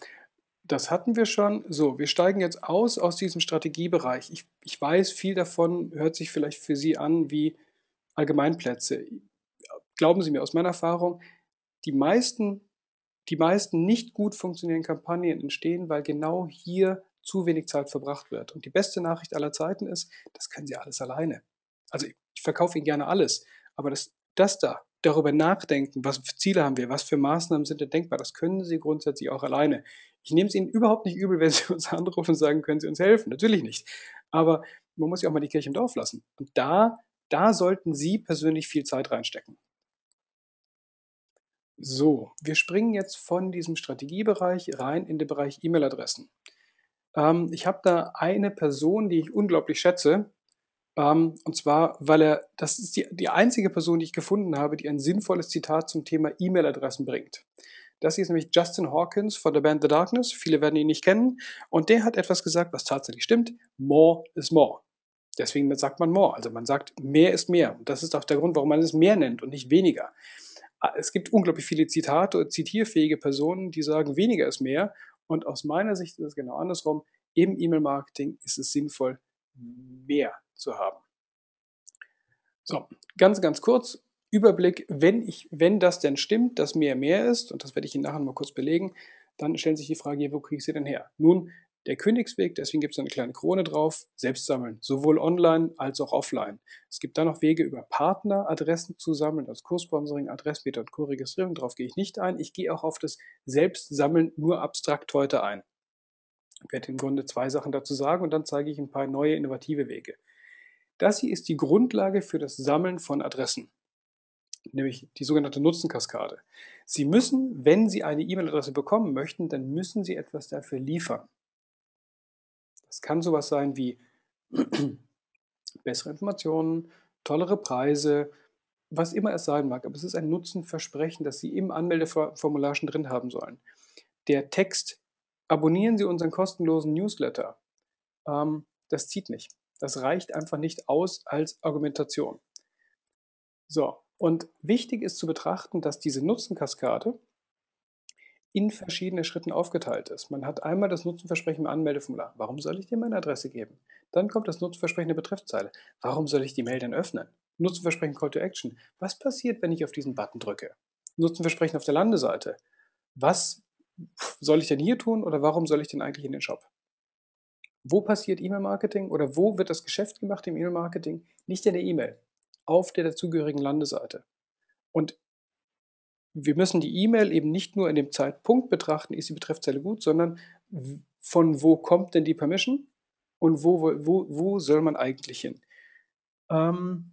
das hatten wir schon. So, wir steigen jetzt aus aus diesem Strategiebereich. Ich, ich weiß, viel davon hört sich vielleicht für Sie an wie Allgemeinplätze. Glauben Sie mir, aus meiner Erfahrung, die meisten, die meisten nicht gut funktionierenden Kampagnen entstehen, weil genau hier zu wenig Zeit verbracht wird. Und die beste Nachricht aller Zeiten ist, das können Sie alles alleine. Also ich verkaufe Ihnen gerne alles, aber das, das da, darüber nachdenken, was für Ziele haben wir, was für Maßnahmen sind denn denkbar, das können Sie grundsätzlich auch alleine. Ich nehme es Ihnen überhaupt nicht übel, wenn Sie uns anrufen und sagen, können Sie uns helfen. Natürlich nicht. Aber man muss ja auch mal die Kirche im Dorf lassen. Und da, da sollten Sie persönlich viel Zeit reinstecken. So, wir springen jetzt von diesem Strategiebereich rein in den Bereich E-Mail-Adressen. Ähm, ich habe da eine Person, die ich unglaublich schätze, ähm, und zwar, weil er, das ist die, die einzige Person, die ich gefunden habe, die ein sinnvolles Zitat zum Thema E-Mail-Adressen bringt. Das hier ist nämlich Justin Hawkins von der Band The Darkness. Viele werden ihn nicht kennen. Und der hat etwas gesagt, was tatsächlich stimmt. More is more. Deswegen sagt man more. Also man sagt, mehr ist mehr. Und das ist auch der Grund, warum man es mehr nennt und nicht weniger. es gibt unglaublich viele Zitate und zitierfähige Personen, die sagen, weniger ist mehr. Und aus meiner Sicht ist es genau andersrum. Im E-Mail-Marketing ist es sinnvoll, mehr zu haben. So, ganz, ganz kurz. Überblick, wenn, ich, wenn das denn stimmt, dass mehr mehr ist, und das werde ich Ihnen nachher mal kurz belegen, dann stellen sich die Frage, wo kriege ich sie denn her? Nun, der Königsweg, deswegen gibt es eine kleine Krone drauf, selbst sammeln, sowohl online als auch offline. Es gibt dann noch Wege über Partneradressen zu sammeln, das Kurssponsoring, Adressmeter und Co-Registrierung, darauf gehe ich nicht ein. Ich gehe auch auf das Selbstsammeln nur abstrakt heute ein. Ich werde im Grunde zwei Sachen dazu sagen und dann zeige ich ein paar neue innovative Wege. Das hier ist die Grundlage für das Sammeln von Adressen nämlich die sogenannte Nutzenkaskade. Sie müssen, wenn Sie eine E-Mail-Adresse bekommen möchten, dann müssen Sie etwas dafür liefern. Das kann sowas sein wie bessere Informationen, tollere Preise, was immer es sein mag. Aber es ist ein Nutzenversprechen, das Sie im Anmeldeformular schon drin haben sollen. Der Text, abonnieren Sie unseren kostenlosen Newsletter, ähm, das zieht nicht. Das reicht einfach nicht aus als Argumentation. So, und wichtig ist zu betrachten, dass diese Nutzenkaskade in verschiedene Schritten aufgeteilt ist. Man hat einmal das Nutzenversprechen im Anmeldeformular. Warum soll ich dir meine Adresse geben? Dann kommt das Nutzenversprechen der Betreffzeile. Warum soll ich die Mail denn öffnen? Nutzenversprechen Call to Action. Was passiert, wenn ich auf diesen Button drücke? Nutzenversprechen auf der Landeseite. Was soll ich denn hier tun oder warum soll ich denn eigentlich in den Shop? Wo passiert E-Mail-Marketing oder wo wird das Geschäft gemacht im E-Mail-Marketing? Nicht in der E-Mail auf der dazugehörigen Landeseite. Und wir müssen die E-Mail eben nicht nur in dem Zeitpunkt betrachten, ist die Betreffzeile gut, sondern von wo kommt denn die Permission und wo, wo, wo soll man eigentlich hin? Ähm,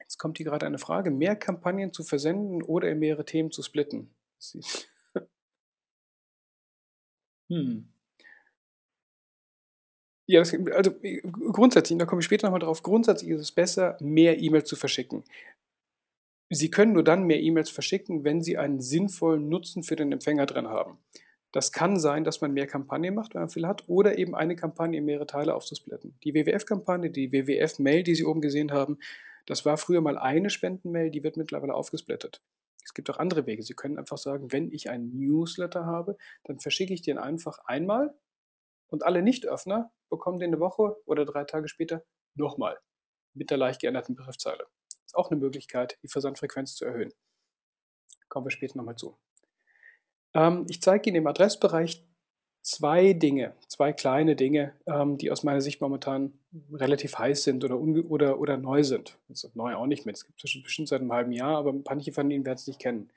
jetzt kommt hier gerade eine Frage, mehr Kampagnen zu versenden oder in mehrere Themen zu splitten. hm. Ja, das, also grundsätzlich, da komme ich später nochmal drauf, grundsätzlich ist es besser, mehr E-Mails zu verschicken. Sie können nur dann mehr E-Mails verschicken, wenn Sie einen sinnvollen Nutzen für den Empfänger drin haben. Das kann sein, dass man mehr Kampagnen macht, wenn man viel hat, oder eben eine Kampagne in mehrere Teile aufzusplitten. Die WWF-Kampagne, die WWF-Mail, die Sie oben gesehen haben, das war früher mal eine Spendenmail, die wird mittlerweile aufgesplittet. Es gibt auch andere Wege. Sie können einfach sagen, wenn ich einen Newsletter habe, dann verschicke ich den einfach einmal und alle Nicht-Öffner bekommen den eine Woche oder drei Tage später nochmal mit der leicht geänderten Begriffszeile. Ist auch eine Möglichkeit, die Versandfrequenz zu erhöhen. Kommen wir später nochmal zu. Ähm, ich zeige Ihnen im Adressbereich zwei Dinge, zwei kleine Dinge, ähm, die aus meiner Sicht momentan relativ heiß sind oder, oder, oder neu sind. Also neu auch nicht mehr, es gibt es bestimmt seit einem halben Jahr, aber manche von Ihnen werden es nicht kennen.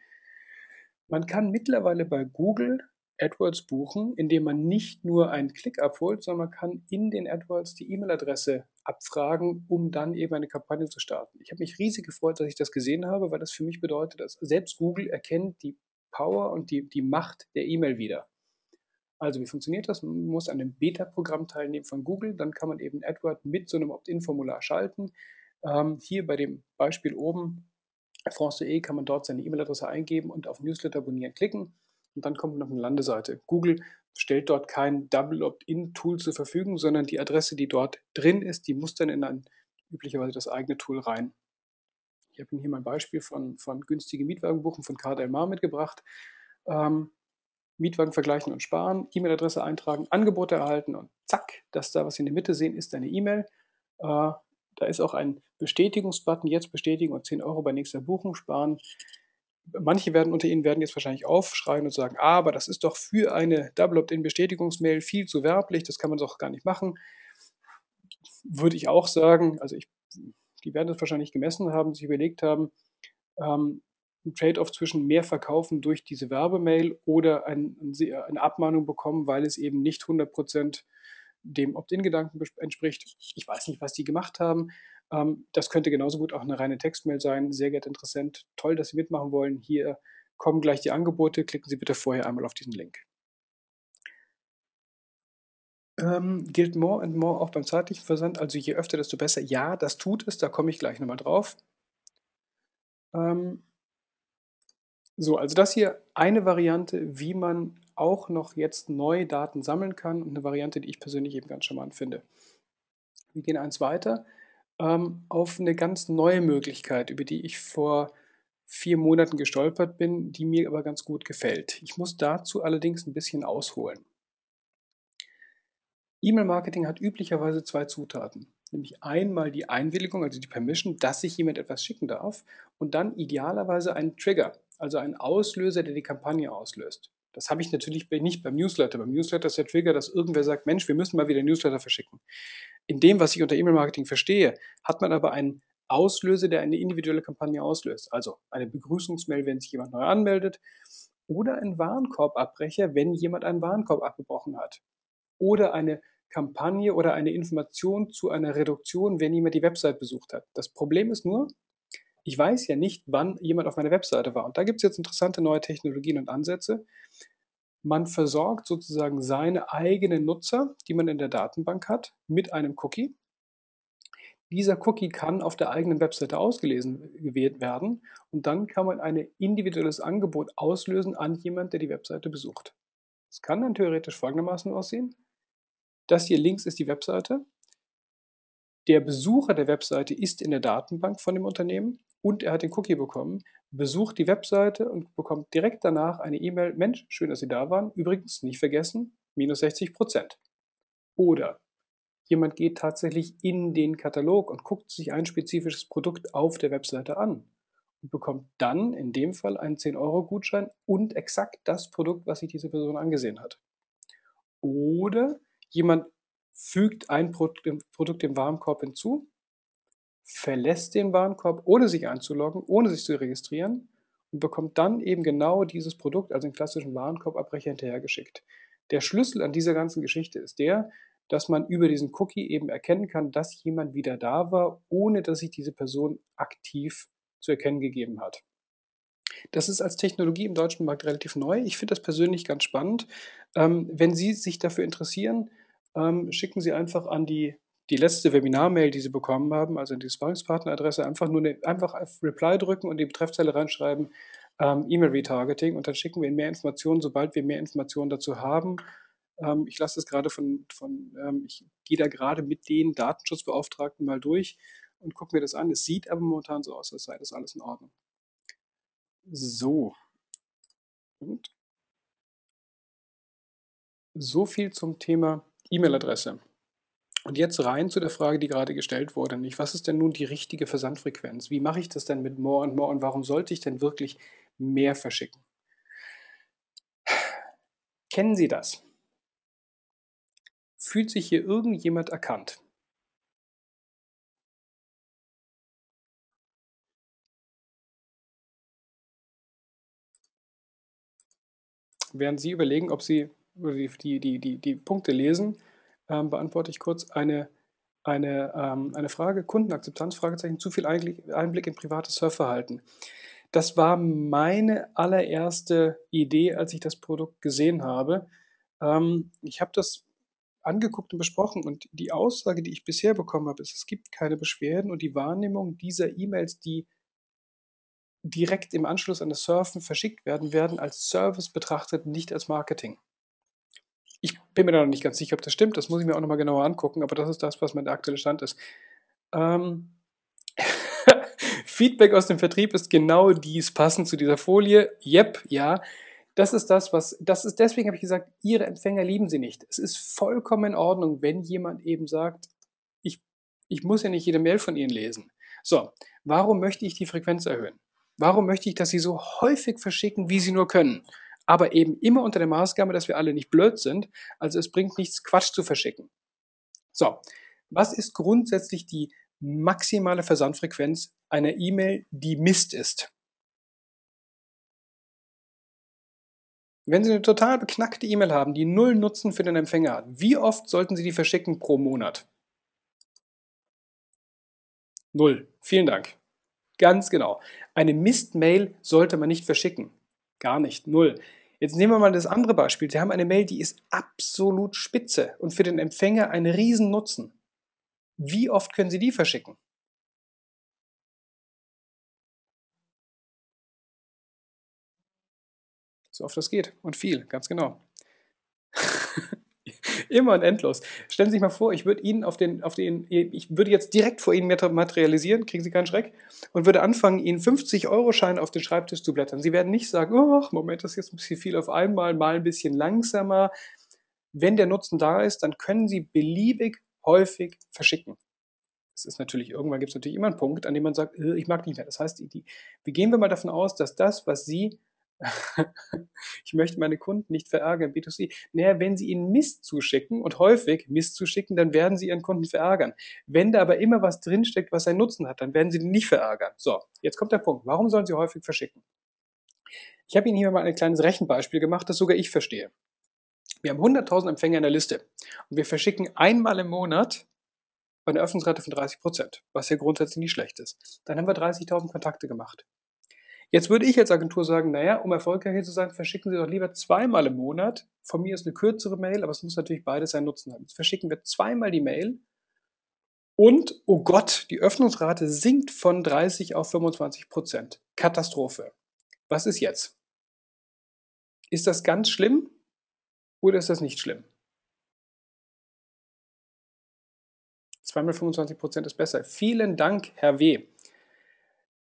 Man kann mittlerweile bei Google AdWords buchen, indem man nicht nur einen Klick abholt, sondern man kann in den AdWords die E-Mail-Adresse abfragen, um dann eben eine Kampagne zu starten. Ich habe mich riesig gefreut, dass ich das gesehen habe, weil das für mich bedeutet, dass selbst Google erkennt die Power und die, die Macht der E-Mail wieder. Also wie funktioniert das? Man muss an einem Beta-Programm teilnehmen von Google, dann kann man eben AdWords mit so einem Opt-in-Formular schalten. Ähm, hier bei dem Beispiel oben, France.de, kann man dort seine E-Mail-Adresse eingeben und auf Newsletter abonnieren klicken und dann kommt noch eine Landeseite. Google stellt dort kein Double Opt-in-Tool zur Verfügung, sondern die Adresse, die dort drin ist, die muss dann in ein üblicherweise das eigene Tool rein. Ich habe Ihnen hier mal ein Beispiel von, von günstige Mietwagenbuchen von KDLMA mitgebracht. Ähm, Mietwagen vergleichen und sparen, E-Mail-Adresse eintragen, Angebote erhalten und zack, das da, was Sie in der Mitte sehen, ist eine E-Mail. Äh, da ist auch ein Bestätigungsbutton, jetzt bestätigen und 10 Euro bei nächster Buchung sparen manche werden unter Ihnen werden jetzt wahrscheinlich aufschreien und sagen, aber das ist doch für eine Double Opt-in-Bestätigungsmail viel zu werblich, das kann man doch gar nicht machen. Würde ich auch sagen, also ich, die werden das wahrscheinlich gemessen haben, sich überlegt haben, ähm, ein Trade-off zwischen mehr Verkaufen durch diese Werbemail oder ein, eine Abmahnung bekommen, weil es eben nicht 100% dem Opt-in-Gedanken entspricht. Ich weiß nicht, was die gemacht haben. Ähm, das könnte genauso gut auch eine reine Textmail sein. Sehr geehrter Interessent, toll, dass Sie mitmachen wollen. Hier kommen gleich die Angebote. Klicken Sie bitte vorher einmal auf diesen Link. Ähm, gilt more and more auch beim zeitlichen Versand, also je öfter, desto besser. Ja, das tut es, da komme ich gleich nochmal drauf. Ähm, so, also das hier eine Variante, wie man auch noch jetzt neue Daten sammeln kann und eine Variante, die ich persönlich eben ganz charmant finde. Wir gehen eins weiter ähm, auf eine ganz neue Möglichkeit, über die ich vor vier Monaten gestolpert bin, die mir aber ganz gut gefällt. Ich muss dazu allerdings ein bisschen ausholen. E-Mail-Marketing hat üblicherweise zwei Zutaten. Nämlich einmal die Einwilligung, also die Permission, dass sich jemand etwas schicken darf und dann idealerweise einen Trigger, also einen Auslöser, der die Kampagne auslöst. Das habe ich natürlich nicht beim Newsletter. Beim Newsletter ist der Trigger, dass irgendwer sagt, Mensch, wir müssen mal wieder Newsletter verschicken. In dem, was ich unter E-Mail-Marketing verstehe, hat man aber einen Auslöser, der eine individuelle Kampagne auslöst. Also eine Begrüßungsmail, wenn sich jemand neu anmeldet oder ein Warenkorbabbrecher, wenn jemand einen Warenkorb abgebrochen hat oder eine Kampagne oder eine Information zu einer Reduktion, wenn jemand die Website besucht hat. Das Problem ist nur, ich weiß ja nicht, wann jemand auf meiner Webseite war. Und da gibt es jetzt interessante neue Technologien und Ansätze. Man versorgt sozusagen seine eigenen Nutzer, die man in der Datenbank hat, mit einem Cookie. Dieser Cookie kann auf der eigenen Webseite ausgelesen werden und dann kann man ein individuelles Angebot auslösen an jemand, der die Webseite besucht. Es kann dann theoretisch folgendermaßen aussehen. Das hier links ist die Webseite. Der Besucher der Webseite ist in der Datenbank von dem Unternehmen und er hat den Cookie bekommen, besucht die Webseite und bekommt direkt danach eine E-Mail, Mensch, schön, dass Sie da waren. Übrigens, nicht vergessen, minus 60 Prozent. Oder jemand geht tatsächlich in den Katalog und guckt sich ein spezifisches Produkt auf der Webseite an und bekommt dann in dem Fall einen 10-Euro-Gutschein und exakt das Produkt, was sich diese Person angesehen hat. Oder Jemand fügt ein Produkt dem Warenkorb hinzu, verlässt den Warenkorb, ohne sich einzuloggen, ohne sich zu registrieren und bekommt dann eben genau dieses Produkt, also den klassischen Warenkorbabbrecher, hinterhergeschickt. Der Schlüssel an dieser ganzen Geschichte ist der, dass man über diesen Cookie eben erkennen kann, dass jemand wieder da war, ohne dass sich diese Person aktiv zu erkennen gegeben hat. Das ist als Technologie im deutschen Markt relativ neu. Ich finde das persönlich ganz spannend. Ähm, wenn Sie sich dafür interessieren, ähm, schicken Sie einfach an die, die letzte Webinar-Mail, die Sie bekommen haben, also in die Sparringspartner-Adresse, einfach nur eine, einfach auf Reply drücken und die Betreffzeile reinschreiben, ähm, E-Mail-Retargeting und dann schicken wir Ihnen mehr Informationen, sobald wir mehr Informationen dazu haben. Ähm, ich lasse das gerade von, von ähm, ich gehe da gerade mit den Datenschutzbeauftragten mal durch und gucke mir das an. Es sieht aber momentan so aus, als sei das alles in Ordnung. So. Und so viel zum Thema E-Mail-Adresse. Und jetzt rein zu der Frage, die gerade gestellt wurde, nämlich was ist denn nun die richtige Versandfrequenz? Wie mache ich das denn mit More and More und warum sollte ich denn wirklich mehr verschicken? Kennen Sie das? Fühlt sich hier irgendjemand erkannt? Während Sie überlegen, ob Sie die, die, die, die Punkte lesen, ähm, beantworte ich kurz eine, eine, ähm, eine Frage. Kundenakzeptanz, Fragezeichen, zu viel Einblick in privates Surfverhalten. Das war meine allererste Idee, als ich das Produkt gesehen habe. Ähm, ich habe das angeguckt und besprochen und die Aussage, die ich bisher bekommen habe, ist, es gibt keine Beschwerden und die Wahrnehmung dieser E-Mails, die direkt im Anschluss an das Surfen verschickt werden, werden als Service betrachtet, nicht als Marketing. Ich bin mir da noch nicht ganz sicher, ob das stimmt. Das muss ich mir auch nochmal genauer angucken, aber das ist das, was mein aktueller Stand ist. Ähm Feedback aus dem Vertrieb ist genau dies, passend zu dieser Folie. Yep, ja. Das ist das, was, das ist, deswegen habe ich gesagt, Ihre Empfänger lieben Sie nicht. Es ist vollkommen in Ordnung, wenn jemand eben sagt, ich, ich muss ja nicht jede Mail von Ihnen lesen. So, warum möchte ich die Frequenz erhöhen? Warum möchte ich, dass Sie so häufig verschicken, wie Sie nur können? Aber eben immer unter der Maßgabe, dass wir alle nicht blöd sind. Also es bringt nichts, Quatsch zu verschicken. So, was ist grundsätzlich die maximale Versandfrequenz einer E-Mail, die Mist ist? Wenn Sie eine total beknackte E-Mail haben, die null Nutzen für den Empfänger hat, wie oft sollten Sie die verschicken pro Monat? Null. Vielen Dank. Ganz genau. Eine Mist-Mail sollte man nicht verschicken. Gar nicht. Null. Jetzt nehmen wir mal das andere Beispiel. Sie haben eine Mail, die ist absolut spitze und für den Empfänger ein Riesennutzen. Wie oft können Sie die verschicken? So oft das geht und viel, ganz genau. Immer und endlos. Stellen Sie sich mal vor, ich würde Ihnen auf den, auf den, ich würde jetzt direkt vor Ihnen materialisieren, kriegen Sie keinen Schreck, und würde anfangen, Ihnen 50-Euro-Scheine auf den Schreibtisch zu blättern. Sie werden nicht sagen, oh, Moment, das ist jetzt ein bisschen viel auf einmal, mal ein bisschen langsamer. Wenn der Nutzen da ist, dann können Sie beliebig häufig verschicken. Es ist natürlich, irgendwann gibt es natürlich immer einen Punkt, an dem man sagt, äh, ich mag nicht mehr. Das heißt, die, die, wir gehen wir mal davon aus, dass das, was Sie ich möchte meine Kunden nicht verärgern, B2C. Naja, wenn Sie ihnen Mist zuschicken und häufig Mist zuschicken, dann werden Sie Ihren Kunden verärgern. Wenn da aber immer was drinsteckt, was einen Nutzen hat, dann werden Sie den nicht verärgern. So, jetzt kommt der Punkt. Warum sollen Sie häufig verschicken? Ich habe Ihnen hier mal ein kleines Rechenbeispiel gemacht, das sogar ich verstehe. Wir haben 100.000 Empfänger in der Liste und wir verschicken einmal im Monat bei einer Öffnungsrate von 30 Prozent, was ja grundsätzlich nicht schlecht ist. Dann haben wir 30.000 Kontakte gemacht. Jetzt würde ich als Agentur sagen, naja, um erfolgreich zu sein, verschicken Sie doch lieber zweimal im Monat. Von mir ist eine kürzere Mail, aber es muss natürlich beides seinen Nutzen haben. Jetzt verschicken wir zweimal die Mail und, oh Gott, die Öffnungsrate sinkt von 30 auf 25 Prozent. Katastrophe. Was ist jetzt? Ist das ganz schlimm oder ist das nicht schlimm? Zweimal 25 Prozent ist besser. Vielen Dank, Herr W.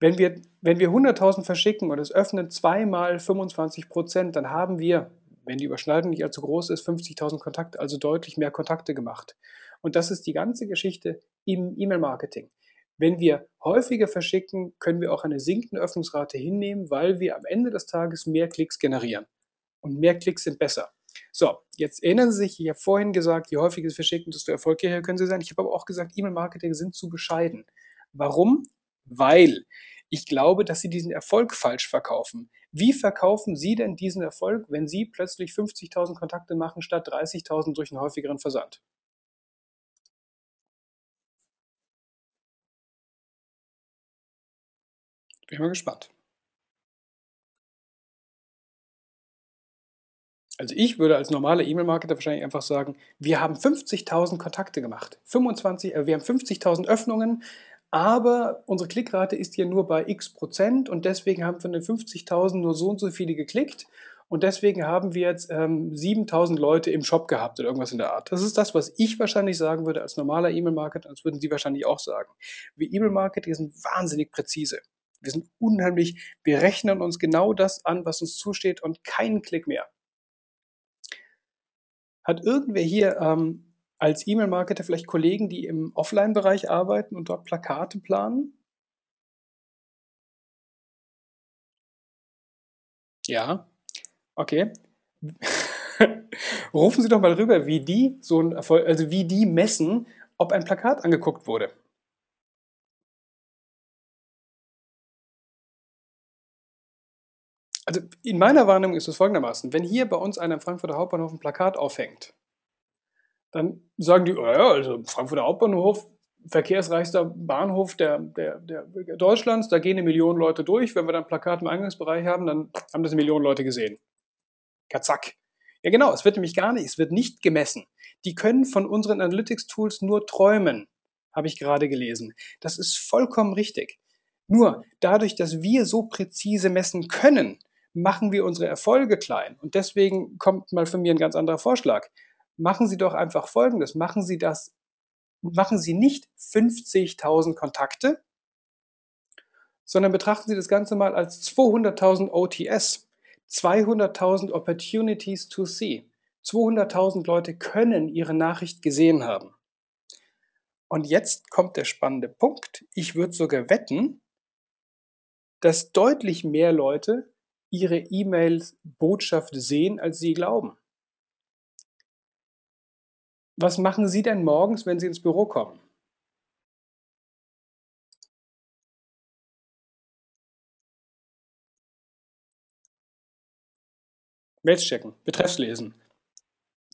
Wenn wir, wenn wir 100.000 verschicken und es öffnen zweimal 25 Prozent, dann haben wir, wenn die Überschneidung nicht allzu groß ist, 50.000 Kontakte, also deutlich mehr Kontakte gemacht. Und das ist die ganze Geschichte im E-Mail-Marketing. Wenn wir häufiger verschicken, können wir auch eine sinkende Öffnungsrate hinnehmen, weil wir am Ende des Tages mehr Klicks generieren. Und mehr Klicks sind besser. So, jetzt erinnern Sie sich, ich habe vorhin gesagt, je häufiger Sie verschicken, desto erfolgreicher können Sie sein. Ich habe aber auch gesagt, E-Mail-Marketing sind zu bescheiden. Warum? Weil ich glaube, dass Sie diesen Erfolg falsch verkaufen. Wie verkaufen Sie denn diesen Erfolg, wenn Sie plötzlich 50.000 Kontakte machen statt 30.000 durch einen häufigeren Versand? Bin mal gespannt. Also ich würde als normaler E-Mail-Marketer wahrscheinlich einfach sagen, wir haben 50.000 Kontakte gemacht, 25, äh, wir haben 50.000 Öffnungen, aber unsere Klickrate ist hier nur bei x Prozent und deswegen haben von den 50.000 nur so und so viele geklickt und deswegen haben wir jetzt ähm, 7.000 Leute im Shop gehabt oder irgendwas in der Art. Das ist das, was ich wahrscheinlich sagen würde als normaler E-Mail-Marketer, das würden Sie wahrscheinlich auch sagen. Wir E-Mail-Marketer sind wahnsinnig präzise. Wir sind unheimlich, wir rechnen uns genau das an, was uns zusteht und keinen Klick mehr. Hat irgendwer hier ähm, als E-Mail-Marketer vielleicht Kollegen, die im Offline-Bereich arbeiten und dort Plakate planen? Ja, okay. Rufen Sie doch mal rüber, wie die so ein Erfolg, also wie die messen, ob ein Plakat angeguckt wurde. Also in meiner Wahrnehmung ist es folgendermaßen, wenn hier bei uns einer im Frankfurter Hauptbahnhof ein Plakat aufhängt, dann sagen die, oh ja, also Frankfurter Hauptbahnhof, verkehrsreichster Bahnhof der, der, der Deutschlands, da gehen eine Million Leute durch. Wenn wir dann Plakat im Eingangsbereich haben, dann haben das eine Million Leute gesehen. Kazack. Ja genau, es wird nämlich gar nicht, es wird nicht gemessen. Die können von unseren Analytics-Tools nur träumen, habe ich gerade gelesen. Das ist vollkommen richtig. Nur dadurch, dass wir so präzise messen können, machen wir unsere Erfolge klein. Und deswegen kommt mal von mir ein ganz anderer Vorschlag machen Sie doch einfach Folgendes. Machen Sie das, machen Sie nicht 50.000 Kontakte, sondern betrachten Sie das Ganze mal als 200.000 OTS, 200.000 Opportunities to see. 200.000 Leute können Ihre Nachricht gesehen haben. Und jetzt kommt der spannende Punkt. Ich würde sogar wetten, dass deutlich mehr Leute ihre E-Mails-Botschaft sehen, als sie glauben. Was machen Sie denn morgens, wenn Sie ins Büro kommen? Mails checken, Betreffs lesen.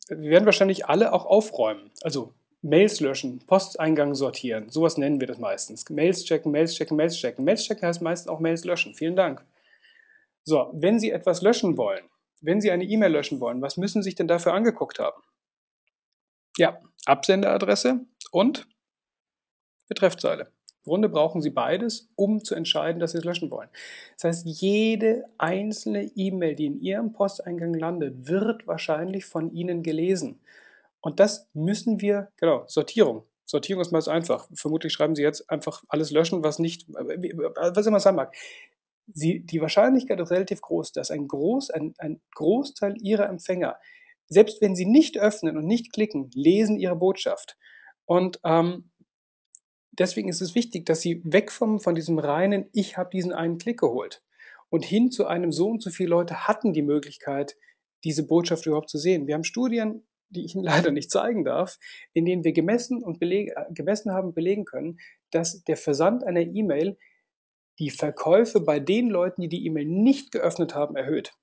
Wir werden wahrscheinlich alle auch aufräumen. Also Mails löschen, Posteingang sortieren. Sowas nennen wir das meistens. Mails checken, Mails checken, Mails checken. Mails checken heißt meistens auch Mails löschen. Vielen Dank. So, wenn Sie etwas löschen wollen, wenn Sie eine E-Mail löschen wollen, was müssen Sie sich denn dafür angeguckt haben? Ja, Absenderadresse und Betreffzeile. Im Grunde brauchen Sie beides, um zu entscheiden, dass Sie es löschen wollen. Das heißt, jede einzelne E-Mail, die in Ihrem Posteingang landet, wird wahrscheinlich von Ihnen gelesen. Und das müssen wir, genau, Sortierung. Sortierung ist meist einfach. Vermutlich schreiben Sie jetzt einfach alles löschen, was nicht, was immer sein mag. Sie, die Wahrscheinlichkeit ist relativ groß, dass ein, Groß, ein, ein Großteil Ihrer Empfänger, selbst wenn sie nicht öffnen und nicht klicken, lesen Ihre Botschaft. Und ähm, deswegen ist es wichtig, dass Sie weg vom, von diesem reinen, ich habe diesen einen Klick geholt und hin zu einem so und so viele Leute hatten die Möglichkeit, diese Botschaft überhaupt zu sehen. Wir haben Studien, die ich Ihnen leider nicht zeigen darf, in denen wir gemessen und belege, äh, gemessen haben, belegen können, dass der Versand einer E-Mail die Verkäufe bei den Leuten, die die E-Mail nicht geöffnet haben, erhöht.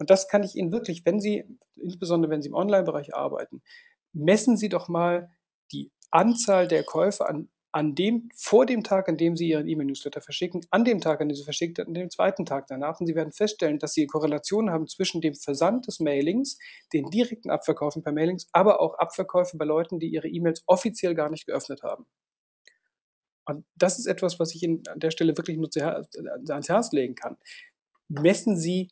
Und das kann ich Ihnen wirklich, wenn Sie, insbesondere wenn Sie im Online-Bereich arbeiten, messen Sie doch mal die Anzahl der Käufe an an dem, vor dem Tag, an dem Sie Ihren E-Mail-Newsletter verschicken, an dem Tag, an dem Sie verschickt an dem zweiten Tag danach. Und Sie werden feststellen, dass Sie Korrelationen haben zwischen dem Versand des Mailings, den direkten Abverkaufen per Mailings, aber auch Abverkäufe bei Leuten, die ihre E-Mails offiziell gar nicht geöffnet haben. Und das ist etwas, was ich Ihnen an der Stelle wirklich nur ans Herz legen kann. Messen Sie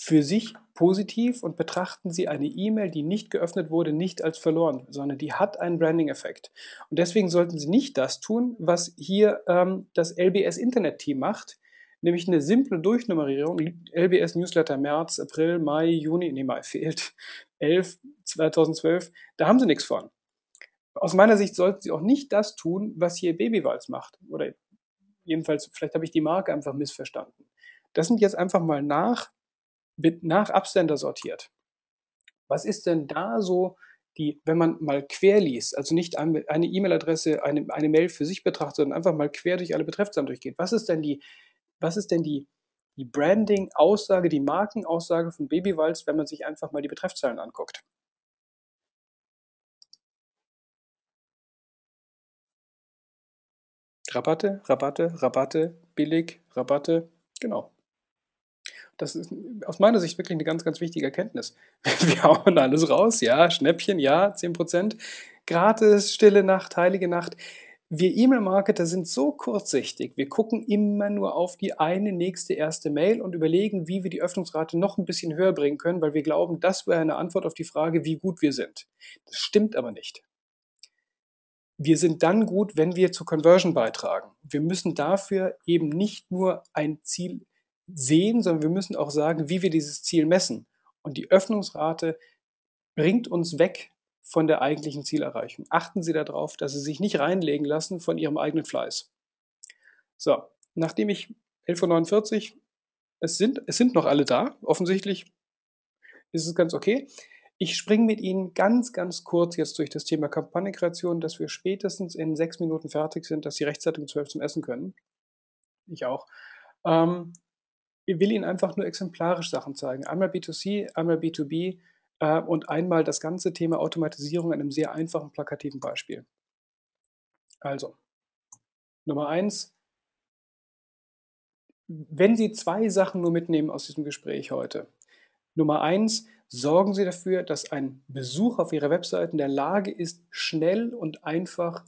für sich positiv und betrachten Sie eine E-Mail, die nicht geöffnet wurde, nicht als verloren, sondern die hat einen Branding-Effekt. Und deswegen sollten Sie nicht das tun, was hier ähm, das LBS Internet-Team macht, nämlich eine simple Durchnummerierung. LBS Newsletter März, April, Mai, Juni, nee, Mai fehlt, 11, 2012, da haben Sie nichts von. Aus meiner Sicht sollten Sie auch nicht das tun, was hier Babywals macht. Oder jedenfalls, vielleicht habe ich die Marke einfach missverstanden. Das sind jetzt einfach mal nach wird nach Absender sortiert. Was ist denn da so die, wenn man mal quer liest, also nicht eine E-Mail-Adresse, eine, eine Mail für sich betrachtet, sondern einfach mal quer durch alle Betreffzahlen durchgeht. Was ist denn die, was ist denn die, die Branding-Aussage, die Markenaussage von Babywalz, wenn man sich einfach mal die Betreffzahlen anguckt? Rabatte, Rabatte, Rabatte, billig, Rabatte, genau. Das ist aus meiner Sicht wirklich eine ganz, ganz wichtige Erkenntnis. Wir hauen alles raus, ja, Schnäppchen, ja, 10%, gratis, stille Nacht, heilige Nacht. Wir E-Mail-Marketer sind so kurzsichtig. Wir gucken immer nur auf die eine nächste erste Mail und überlegen, wie wir die Öffnungsrate noch ein bisschen höher bringen können, weil wir glauben, das wäre eine Antwort auf die Frage, wie gut wir sind. Das stimmt aber nicht. Wir sind dann gut, wenn wir zur Conversion beitragen. Wir müssen dafür eben nicht nur ein Ziel sehen, sondern wir müssen auch sagen, wie wir dieses Ziel messen. Und die Öffnungsrate bringt uns weg von der eigentlichen Zielerreichung. Achten Sie darauf, dass Sie sich nicht reinlegen lassen von Ihrem eigenen Fleiß. So, nachdem ich 11.49 Uhr, es sind, es sind noch alle da, offensichtlich ist es ganz okay. Ich springe mit Ihnen ganz, ganz kurz jetzt durch das Thema Kampagnenkreation, dass wir spätestens in sechs Minuten fertig sind, dass Sie rechtzeitig um zwölf zum Essen können. Ich auch. Ähm, will Ihnen einfach nur exemplarisch Sachen zeigen. Einmal B2C, einmal B2B äh, und einmal das ganze Thema Automatisierung an einem sehr einfachen, plakativen Beispiel. Also, Nummer eins, wenn Sie zwei Sachen nur mitnehmen aus diesem Gespräch heute. Nummer eins, sorgen Sie dafür, dass ein Besuch auf Ihrer Webseite in der Lage ist, schnell und einfach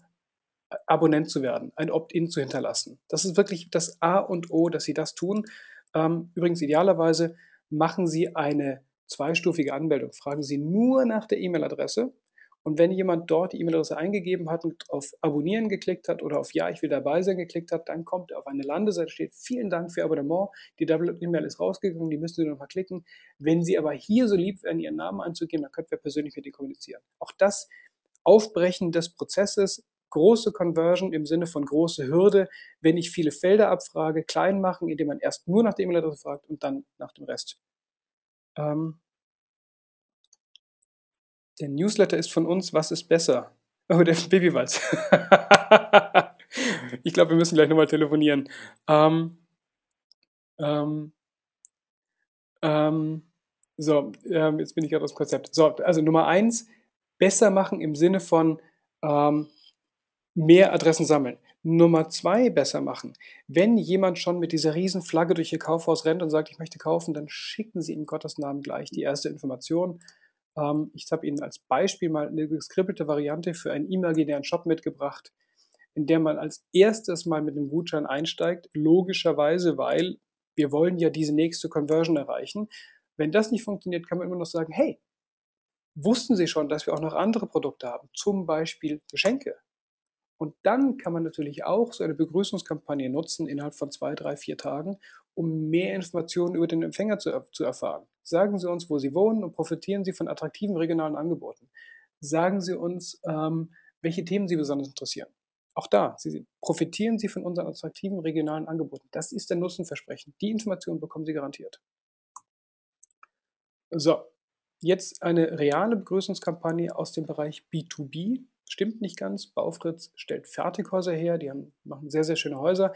Abonnent zu werden, ein Opt-in zu hinterlassen. Das ist wirklich das A und O, dass Sie das tun. Ähm, übrigens, idealerweise machen Sie eine zweistufige Anmeldung. Fragen Sie nur nach der E-Mail-Adresse. Und wenn jemand dort die E-Mail-Adresse eingegeben hat und auf Abonnieren geklickt hat oder auf Ja, ich will dabei sein geklickt hat, dann kommt er auf eine Landeseite, steht Vielen Dank für Ihr Abonnement. Die Double-E-Mail ist rausgegangen, die müssen Sie nochmal klicken. Wenn Sie aber hier so lieb wären, Ihren Namen einzugeben, dann könnten wir persönlich mit Ihnen kommunizieren. Auch das Aufbrechen des Prozesses große Conversion im Sinne von große Hürde, wenn ich viele Felder abfrage, klein machen, indem man erst nur nach der E-Mail-Adresse fragt und dann nach dem Rest. Ähm, der Newsletter ist von uns, was ist besser? Oh, der Babywalz. ich glaube, wir müssen gleich nochmal telefonieren. Ähm, ähm, ähm, so, ähm, jetzt bin ich gerade aus dem Konzept. So, also Nummer eins, besser machen im Sinne von, ähm, mehr Adressen sammeln. Nummer zwei besser machen. Wenn jemand schon mit dieser riesen Flagge durch Ihr Kaufhaus rennt und sagt, ich möchte kaufen, dann schicken Sie in Gottes Namen gleich die erste Information. Ähm, ich habe Ihnen als Beispiel mal eine geskrippelte Variante für einen imaginären Shop mitgebracht, in der man als erstes mal mit einem Gutschein einsteigt, logischerweise, weil wir wollen ja diese nächste Conversion erreichen. Wenn das nicht funktioniert, kann man immer noch sagen, hey, Wussten Sie schon, dass wir auch noch andere Produkte haben, zum Beispiel Geschenke? Und dann kann man natürlich auch so eine Begrüßungskampagne nutzen innerhalb von zwei, drei, vier Tagen, um mehr Informationen über den Empfänger zu, zu erfahren. Sagen Sie uns, wo Sie wohnen und profitieren Sie von attraktiven regionalen Angeboten. Sagen Sie uns, ähm, welche Themen Sie besonders interessieren. Auch da, Sie, profitieren Sie von unseren attraktiven regionalen Angeboten. Das ist der Nutzenversprechen. Die Informationen bekommen Sie garantiert. So, jetzt eine reale Begrüßungskampagne aus dem Bereich B2B. Stimmt nicht ganz. Baufritz stellt Fertighäuser her. Die haben, machen sehr, sehr schöne Häuser.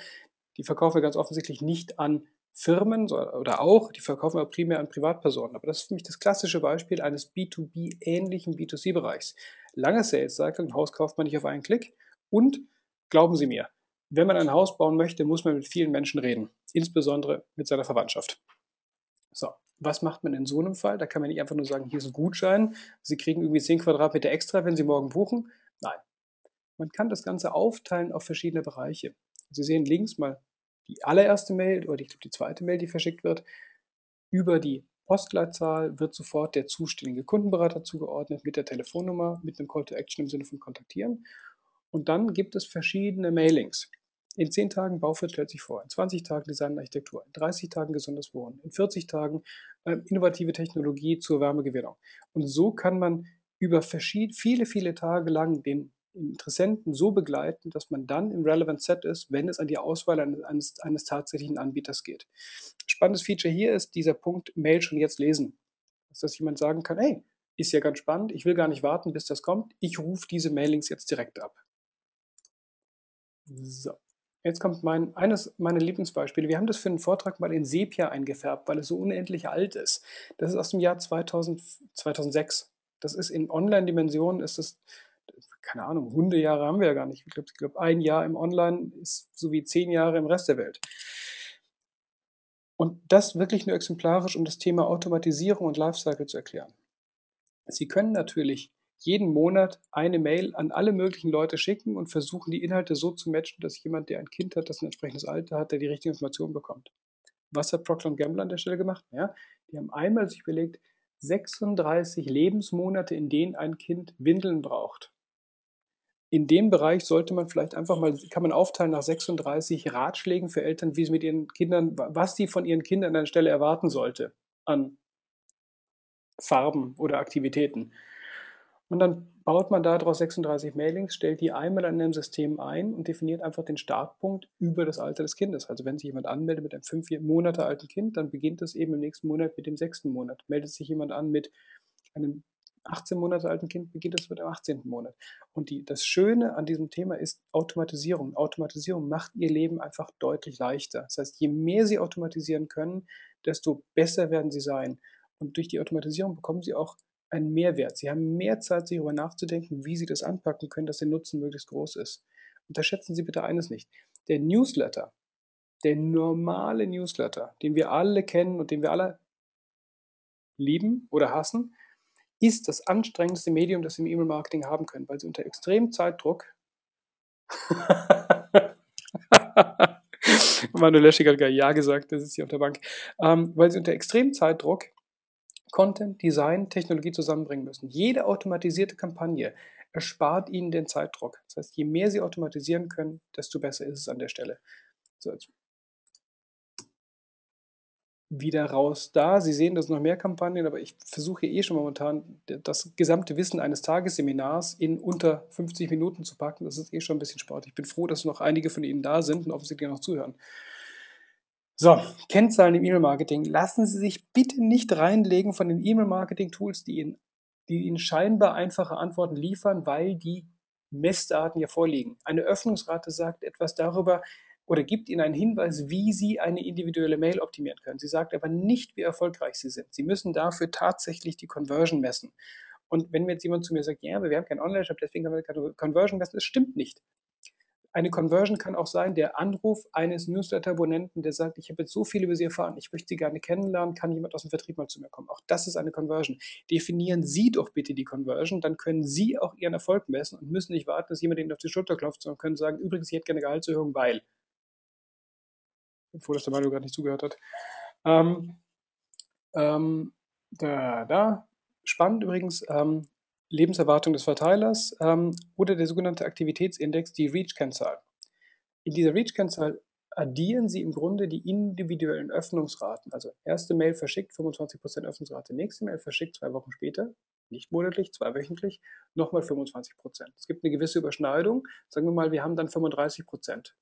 Die verkaufen wir ganz offensichtlich nicht an Firmen oder auch, die verkaufen wir primär an Privatpersonen. Aber das ist für mich das klassische Beispiel eines B2B-ähnlichen B2C-Bereichs. Lange Sales Cycle, ein Haus kauft man nicht auf einen Klick. Und glauben Sie mir, wenn man ein Haus bauen möchte, muss man mit vielen Menschen reden, insbesondere mit seiner Verwandtschaft. So, was macht man in so einem Fall? Da kann man nicht einfach nur sagen, hier ist ein Gutschein, Sie kriegen irgendwie 10 Quadratmeter extra, wenn Sie morgen buchen. Nein, man kann das Ganze aufteilen auf verschiedene Bereiche. Sie sehen links mal die allererste Mail oder ich glaube die zweite Mail, die verschickt wird. Über die Postleitzahl wird sofort der zuständige Kundenberater zugeordnet mit der Telefonnummer, mit einem Call to Action im Sinne von kontaktieren. Und dann gibt es verschiedene Mailings. In 10 Tagen Baufeld stellt sich vor, in 20 Tagen Design und Architektur, in 30 Tagen gesundes Wohnen, in 40 Tagen äh, innovative Technologie zur Wärmegewinnung. Und so kann man über viele, viele Tage lang den Interessenten so begleiten, dass man dann im Relevant Set ist, wenn es an die Auswahl eines, eines tatsächlichen Anbieters geht. Spannendes Feature hier ist dieser Punkt Mail schon jetzt lesen. Dass jemand sagen kann, hey, ist ja ganz spannend, ich will gar nicht warten, bis das kommt, ich rufe diese Mailings jetzt direkt ab. So, jetzt kommt mein, eines meiner Lieblingsbeispiele. Wir haben das für einen Vortrag mal in Sepia eingefärbt, weil es so unendlich alt ist. Das ist aus dem Jahr 2000, 2006. Das ist in Online-Dimensionen, ist das keine Ahnung, Hundejahre haben wir ja gar nicht. Ich glaube, glaub, ein Jahr im Online ist so wie zehn Jahre im Rest der Welt. Und das wirklich nur exemplarisch, um das Thema Automatisierung und Lifecycle zu erklären. Sie können natürlich jeden Monat eine Mail an alle möglichen Leute schicken und versuchen, die Inhalte so zu matchen, dass jemand, der ein Kind hat, das ein entsprechendes Alter hat, der die richtige Information bekommt. Was hat Procter Gamble an der Stelle gemacht? Ja, die haben einmal sich überlegt, 36 Lebensmonate, in denen ein Kind Windeln braucht in dem Bereich sollte man vielleicht einfach mal, kann man aufteilen nach 36 Ratschlägen für Eltern, wie sie mit ihren Kindern, was sie von ihren Kindern an der Stelle erwarten sollte an Farben oder Aktivitäten. Und dann baut man daraus 36 Mailings, stellt die einmal an einem System ein und definiert einfach den Startpunkt über das Alter des Kindes. Also wenn sich jemand anmeldet mit einem fünf Monate alten Kind, dann beginnt es eben im nächsten Monat mit dem sechsten Monat. Meldet sich jemand an mit einem 18 Monate alten Kind beginnt es mit dem 18. Monat. Und die, das Schöne an diesem Thema ist Automatisierung. Automatisierung macht ihr Leben einfach deutlich leichter. Das heißt, je mehr sie automatisieren können, desto besser werden sie sein. Und durch die Automatisierung bekommen sie auch einen Mehrwert. Sie haben mehr Zeit, sich darüber nachzudenken, wie sie das anpacken können, dass der Nutzen möglichst groß ist. Unterschätzen Sie bitte eines nicht. Der Newsletter, der normale Newsletter, den wir alle kennen und den wir alle lieben oder hassen, ist das anstrengendste Medium, das Sie im E-Mail-Marketing haben können, weil Sie unter extremem Zeitdruck Manuel Leschig hat gar Ja gesagt, das ist hier auf der Bank, ähm, weil Sie unter extremem Zeitdruck Content, Design, Technologie zusammenbringen müssen. Jede automatisierte Kampagne erspart Ihnen den Zeitdruck. Das heißt, je mehr Sie automatisieren können, desto besser ist es an der Stelle. So, jetzt wieder raus da. Sie sehen, dass noch mehr Kampagnen, aber ich versuche eh schon momentan das gesamte Wissen eines Tagesseminars in unter 50 Minuten zu packen. Das ist eh schon ein bisschen Sport. Ich bin froh, dass noch einige von Ihnen da sind und offensichtlich noch zuhören. So, Kennzahlen im E-Mail-Marketing. Lassen Sie sich bitte nicht reinlegen von den E-Mail-Marketing-Tools, die Ihnen, die Ihnen scheinbar einfache Antworten liefern, weil die Messdaten ja vorliegen. Eine Öffnungsrate sagt etwas darüber, oder gibt Ihnen einen Hinweis, wie Sie eine individuelle Mail optimieren können. Sie sagt aber nicht, wie erfolgreich Sie sind. Sie müssen dafür tatsächlich die Conversion messen. Und wenn jetzt jemand zu mir sagt, ja, wir haben keinen Online-Shop, deswegen haben wir keine Conversion messen, das stimmt nicht. Eine Conversion kann auch sein, der Anruf eines Newsletter-Abonnenten, der sagt, ich habe jetzt so viel über Sie erfahren, ich möchte Sie gerne kennenlernen, kann jemand aus dem Vertrieb mal zu mir kommen. Auch das ist eine Conversion. Definieren Sie doch bitte die Conversion, dann können Sie auch Ihren Erfolg messen und müssen nicht warten, dass jemand Ihnen auf die Schulter klopft, sondern können sagen, übrigens, ich hätte gerne Gehaltserhöhung, weil obwohl das der Mario gerade nicht zugehört hat. Ähm, ähm, da, da. Spannend übrigens, ähm, Lebenserwartung des Verteilers ähm, oder der sogenannte Aktivitätsindex, die REACH-Kennzahl. In dieser REACH-Kennzahl addieren Sie im Grunde die individuellen Öffnungsraten. Also erste Mail verschickt, 25% Öffnungsrate, nächste Mail verschickt zwei Wochen später, nicht monatlich, zweiwöchentlich, nochmal 25%. Es gibt eine gewisse Überschneidung. Sagen wir mal, wir haben dann 35%.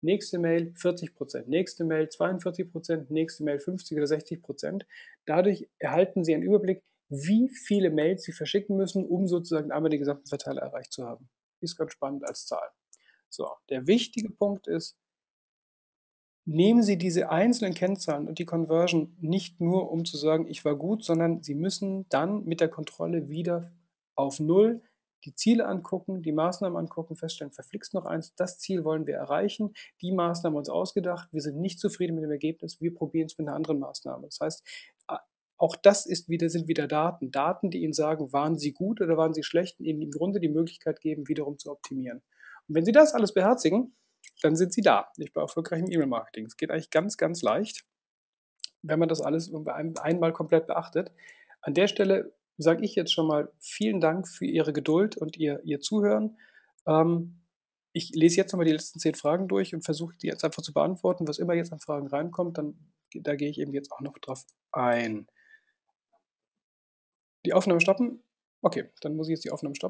Nächste Mail 40%, nächste Mail 42%, nächste Mail 50 oder 60%. Dadurch erhalten Sie einen Überblick, wie viele Mails Sie verschicken müssen, um sozusagen einmal den gesamten Verteiler erreicht zu haben. Ist ganz spannend als Zahl. So, der wichtige Punkt ist, nehmen Sie diese einzelnen Kennzahlen und die Conversion nicht nur, um zu sagen, ich war gut, sondern Sie müssen dann mit der Kontrolle wieder auf Null die Ziele angucken, die Maßnahmen angucken, feststellen, verflixt noch eins, das Ziel wollen wir erreichen, die Maßnahmen uns ausgedacht, wir sind nicht zufrieden mit dem Ergebnis, wir probieren es mit einer anderen Maßnahme. Das heißt, auch das ist wieder, sind wieder Daten. Daten, die Ihnen sagen, waren Sie gut oder waren Sie schlecht, Ihnen im Grunde die Möglichkeit geben, wiederum zu optimieren. Und wenn Sie das alles beherzigen, dann sind Sie da. Ich bin erfolgreich im E-Mail-Marketing. Es geht eigentlich ganz, ganz leicht, wenn man das alles einmal komplett beachtet. An der Stelle sage ich jetzt schon mal vielen Dank für Ihre Geduld und Ihr, Ihr Zuhören. Ähm, ich lese jetzt nochmal die letzten zehn Fragen durch und versuche die jetzt einfach zu beantworten. Was immer jetzt an Fragen reinkommt, dann da gehe ich eben jetzt auch noch drauf ein. Die Aufnahme stoppen? Okay, dann muss ich jetzt die Aufnahme stoppen.